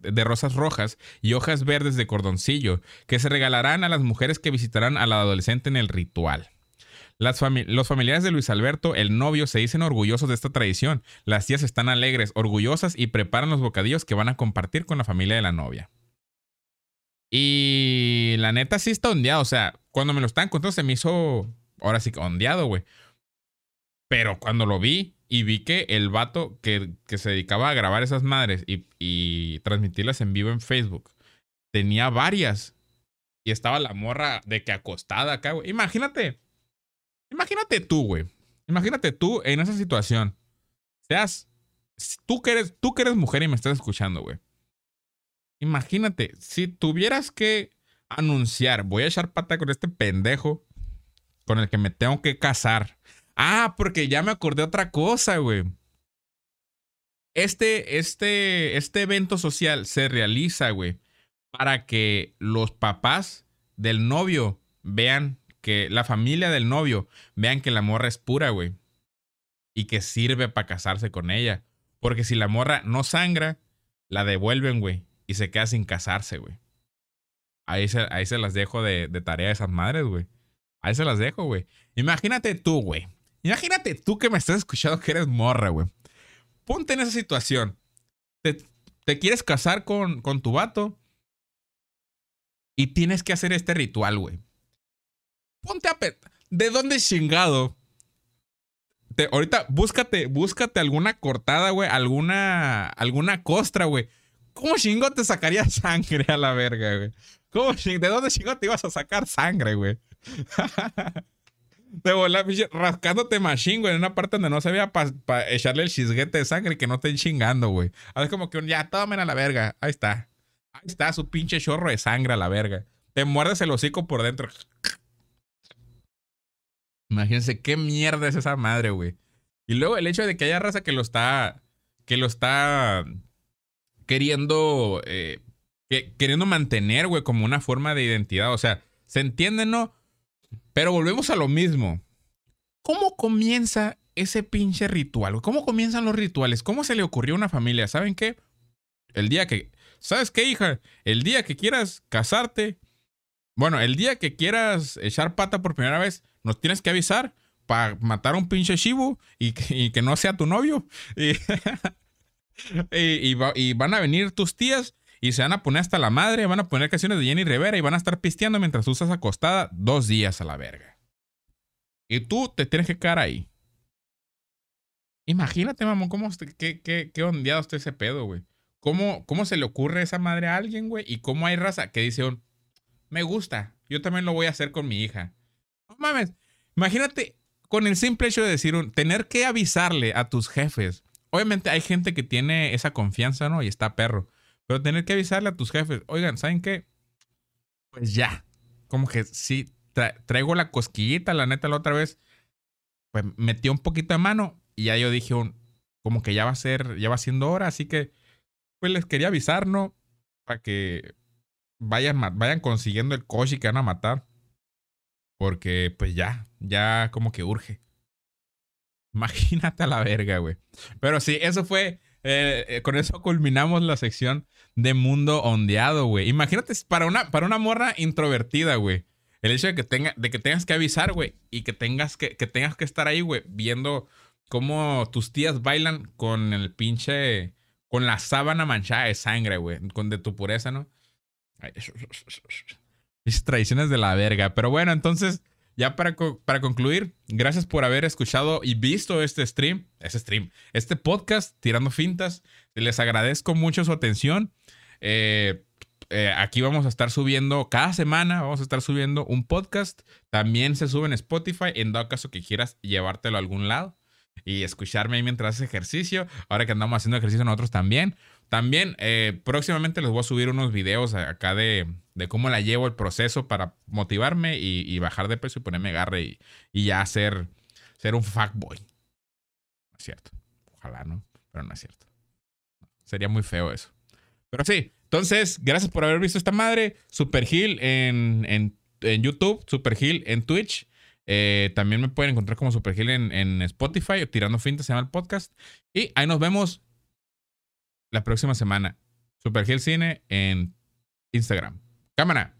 de rosas rojas y hojas verdes de cordoncillo que se regalarán a las mujeres que visitarán a la adolescente en el ritual. los familiares de Luis Alberto, el novio, se dicen orgullosos de esta tradición. Las tías están alegres, orgullosas y preparan los bocadillos que van a compartir con la familia de la novia. Y la neta sí está ondeado. O sea, cuando me lo están contando se me hizo ahora sí que ondeado, güey. Pero cuando lo vi y vi que el vato que, se dedicaba a grabar esas madres y, transmitirlas en vivo en Facebook tenía varias. Y estaba la morra de que acostada acá, güey. Imagínate. Imagínate tú, güey. Imagínate tú en esa situación. Seas. Tú que eres, tú que eres mujer y me estás escuchando, güey. Imagínate, si tuvieras que anunciar, voy a echar pata con este pendejo con el que me tengo que casar. Ah, porque ya me acordé otra cosa, güey. Este, este, este evento social se realiza, güey, para que los papás del novio vean que la familia del novio vean que la morra es pura, güey. Y que sirve para casarse con ella. Porque si la morra no sangra, la devuelven, güey. Y se queda sin casarse, güey. Ahí se, ahí se las dejo de, de tarea a esas madres, güey. Ahí se las dejo, güey. Imagínate tú, güey. Imagínate tú que me estás escuchando que eres morra, güey. Ponte en esa situación. Te, quieres casar con, con tu vato y tienes que hacer este ritual, güey. Ponte a... ¿De dónde chingado? Ahorita búscate, búscate alguna cortada, güey. Alguna, alguna costra, güey. ¿Cómo chingo te sacaría sangre a la verga, güey? ¿Cómo, ¿De dónde chingo te ibas a sacar sangre, güey? De volar, rascándote machine, güey, en una parte donde no se vea para echarle el chisguete de sangre y que no estén chingando, güey. es como que un, ya, tomen a la verga. Ahí está. Ahí está su pinche chorro de sangre a la verga. Te muerdes el hocico por dentro. Imagínense qué mierda es esa madre, güey. Y luego el hecho de que haya raza que lo está. que lo está queriendo. Eh, queriendo mantener, güey, como una forma de identidad. O sea, ¿se entiende, no? Pero volvemos a lo mismo. ¿Cómo comienza ese pinche ritual? ¿Cómo comienzan los rituales? ¿Cómo se le ocurrió a una familia? ¿Saben qué? El día que... ¿Sabes qué, hija? El día que quieras casarte, bueno, el día que quieras echar pata por primera vez, nos tienes que avisar para matar a un pinche shibu y que, no sea tu novio. Y, y, van a venir tus tías y se van a poner hasta la madre, van a poner canciones de Jenny Rivera y van a estar pisteando mientras tú estás acostada dos días a la verga. Y tú te tienes que quedar ahí. Imagínate, mamón, cómo, qué, qué, qué ondeado está ese pedo, güey. ¿Cómo, ¿Cómo se le ocurre esa madre a alguien, güey? Y cómo hay raza que dice, me gusta, yo también lo voy a hacer con mi hija. No mames, imagínate con el simple hecho de decir, tener que avisarle a tus jefes. Obviamente hay gente que tiene esa confianza, ¿no? Y está perro. Pero tener que avisarle a tus jefes, oigan, ¿saben qué? Pues ya. Como que sí, traigo la cosquillita, la neta, la otra vez. Pues metí un poquito de mano y ya yo dije, como que ya va a ser, ya va siendo hora, así que pues les quería avisar, ¿no? Para que vayan, vayan consiguiendo el coche que van a matar. Porque pues ya, ya como que urge. Imagínate a la verga, güey. Pero sí, eso fue. Eh, eh, con eso culminamos la sección de mundo ondeado, güey. Imagínate para una, para una morra introvertida, güey. El hecho de que, tenga, de que tengas que avisar, güey. Y que tengas que, que tengas que estar ahí, güey. Viendo cómo tus tías bailan con el pinche. Con la sábana manchada de sangre, güey. Con de tu pureza, ¿no? Esas tradiciones de la verga. Pero bueno, entonces, ya para, para concluir, gracias por haber escuchado y visto este stream, este stream, este podcast, Tirando Fintas. Les agradezco mucho su atención. Eh, eh, aquí vamos a estar subiendo cada semana, vamos a estar subiendo un podcast. También se sube en Spotify, en dado caso que quieras llevártelo a algún lado y escucharme ahí mientras haces ejercicio. Ahora que andamos haciendo ejercicio nosotros también. También eh, próximamente les voy a subir unos videos acá de, de, cómo la llevo el proceso para motivarme y, bajar de peso y ponerme garre y, y ya ser, ser un fuckboy. No es cierto. Ojalá, ¿no? Pero no es cierto. Sería muy feo eso. Pero sí, entonces, gracias por haber visto esta madre. Super en, en, en YouTube, Super en Twitch. Eh, también me pueden encontrar como Super en, en Spotify Tirando Fintas se llama el podcast. Y ahí nos vemos la próxima semana. Super Cine en Instagram. Cámara.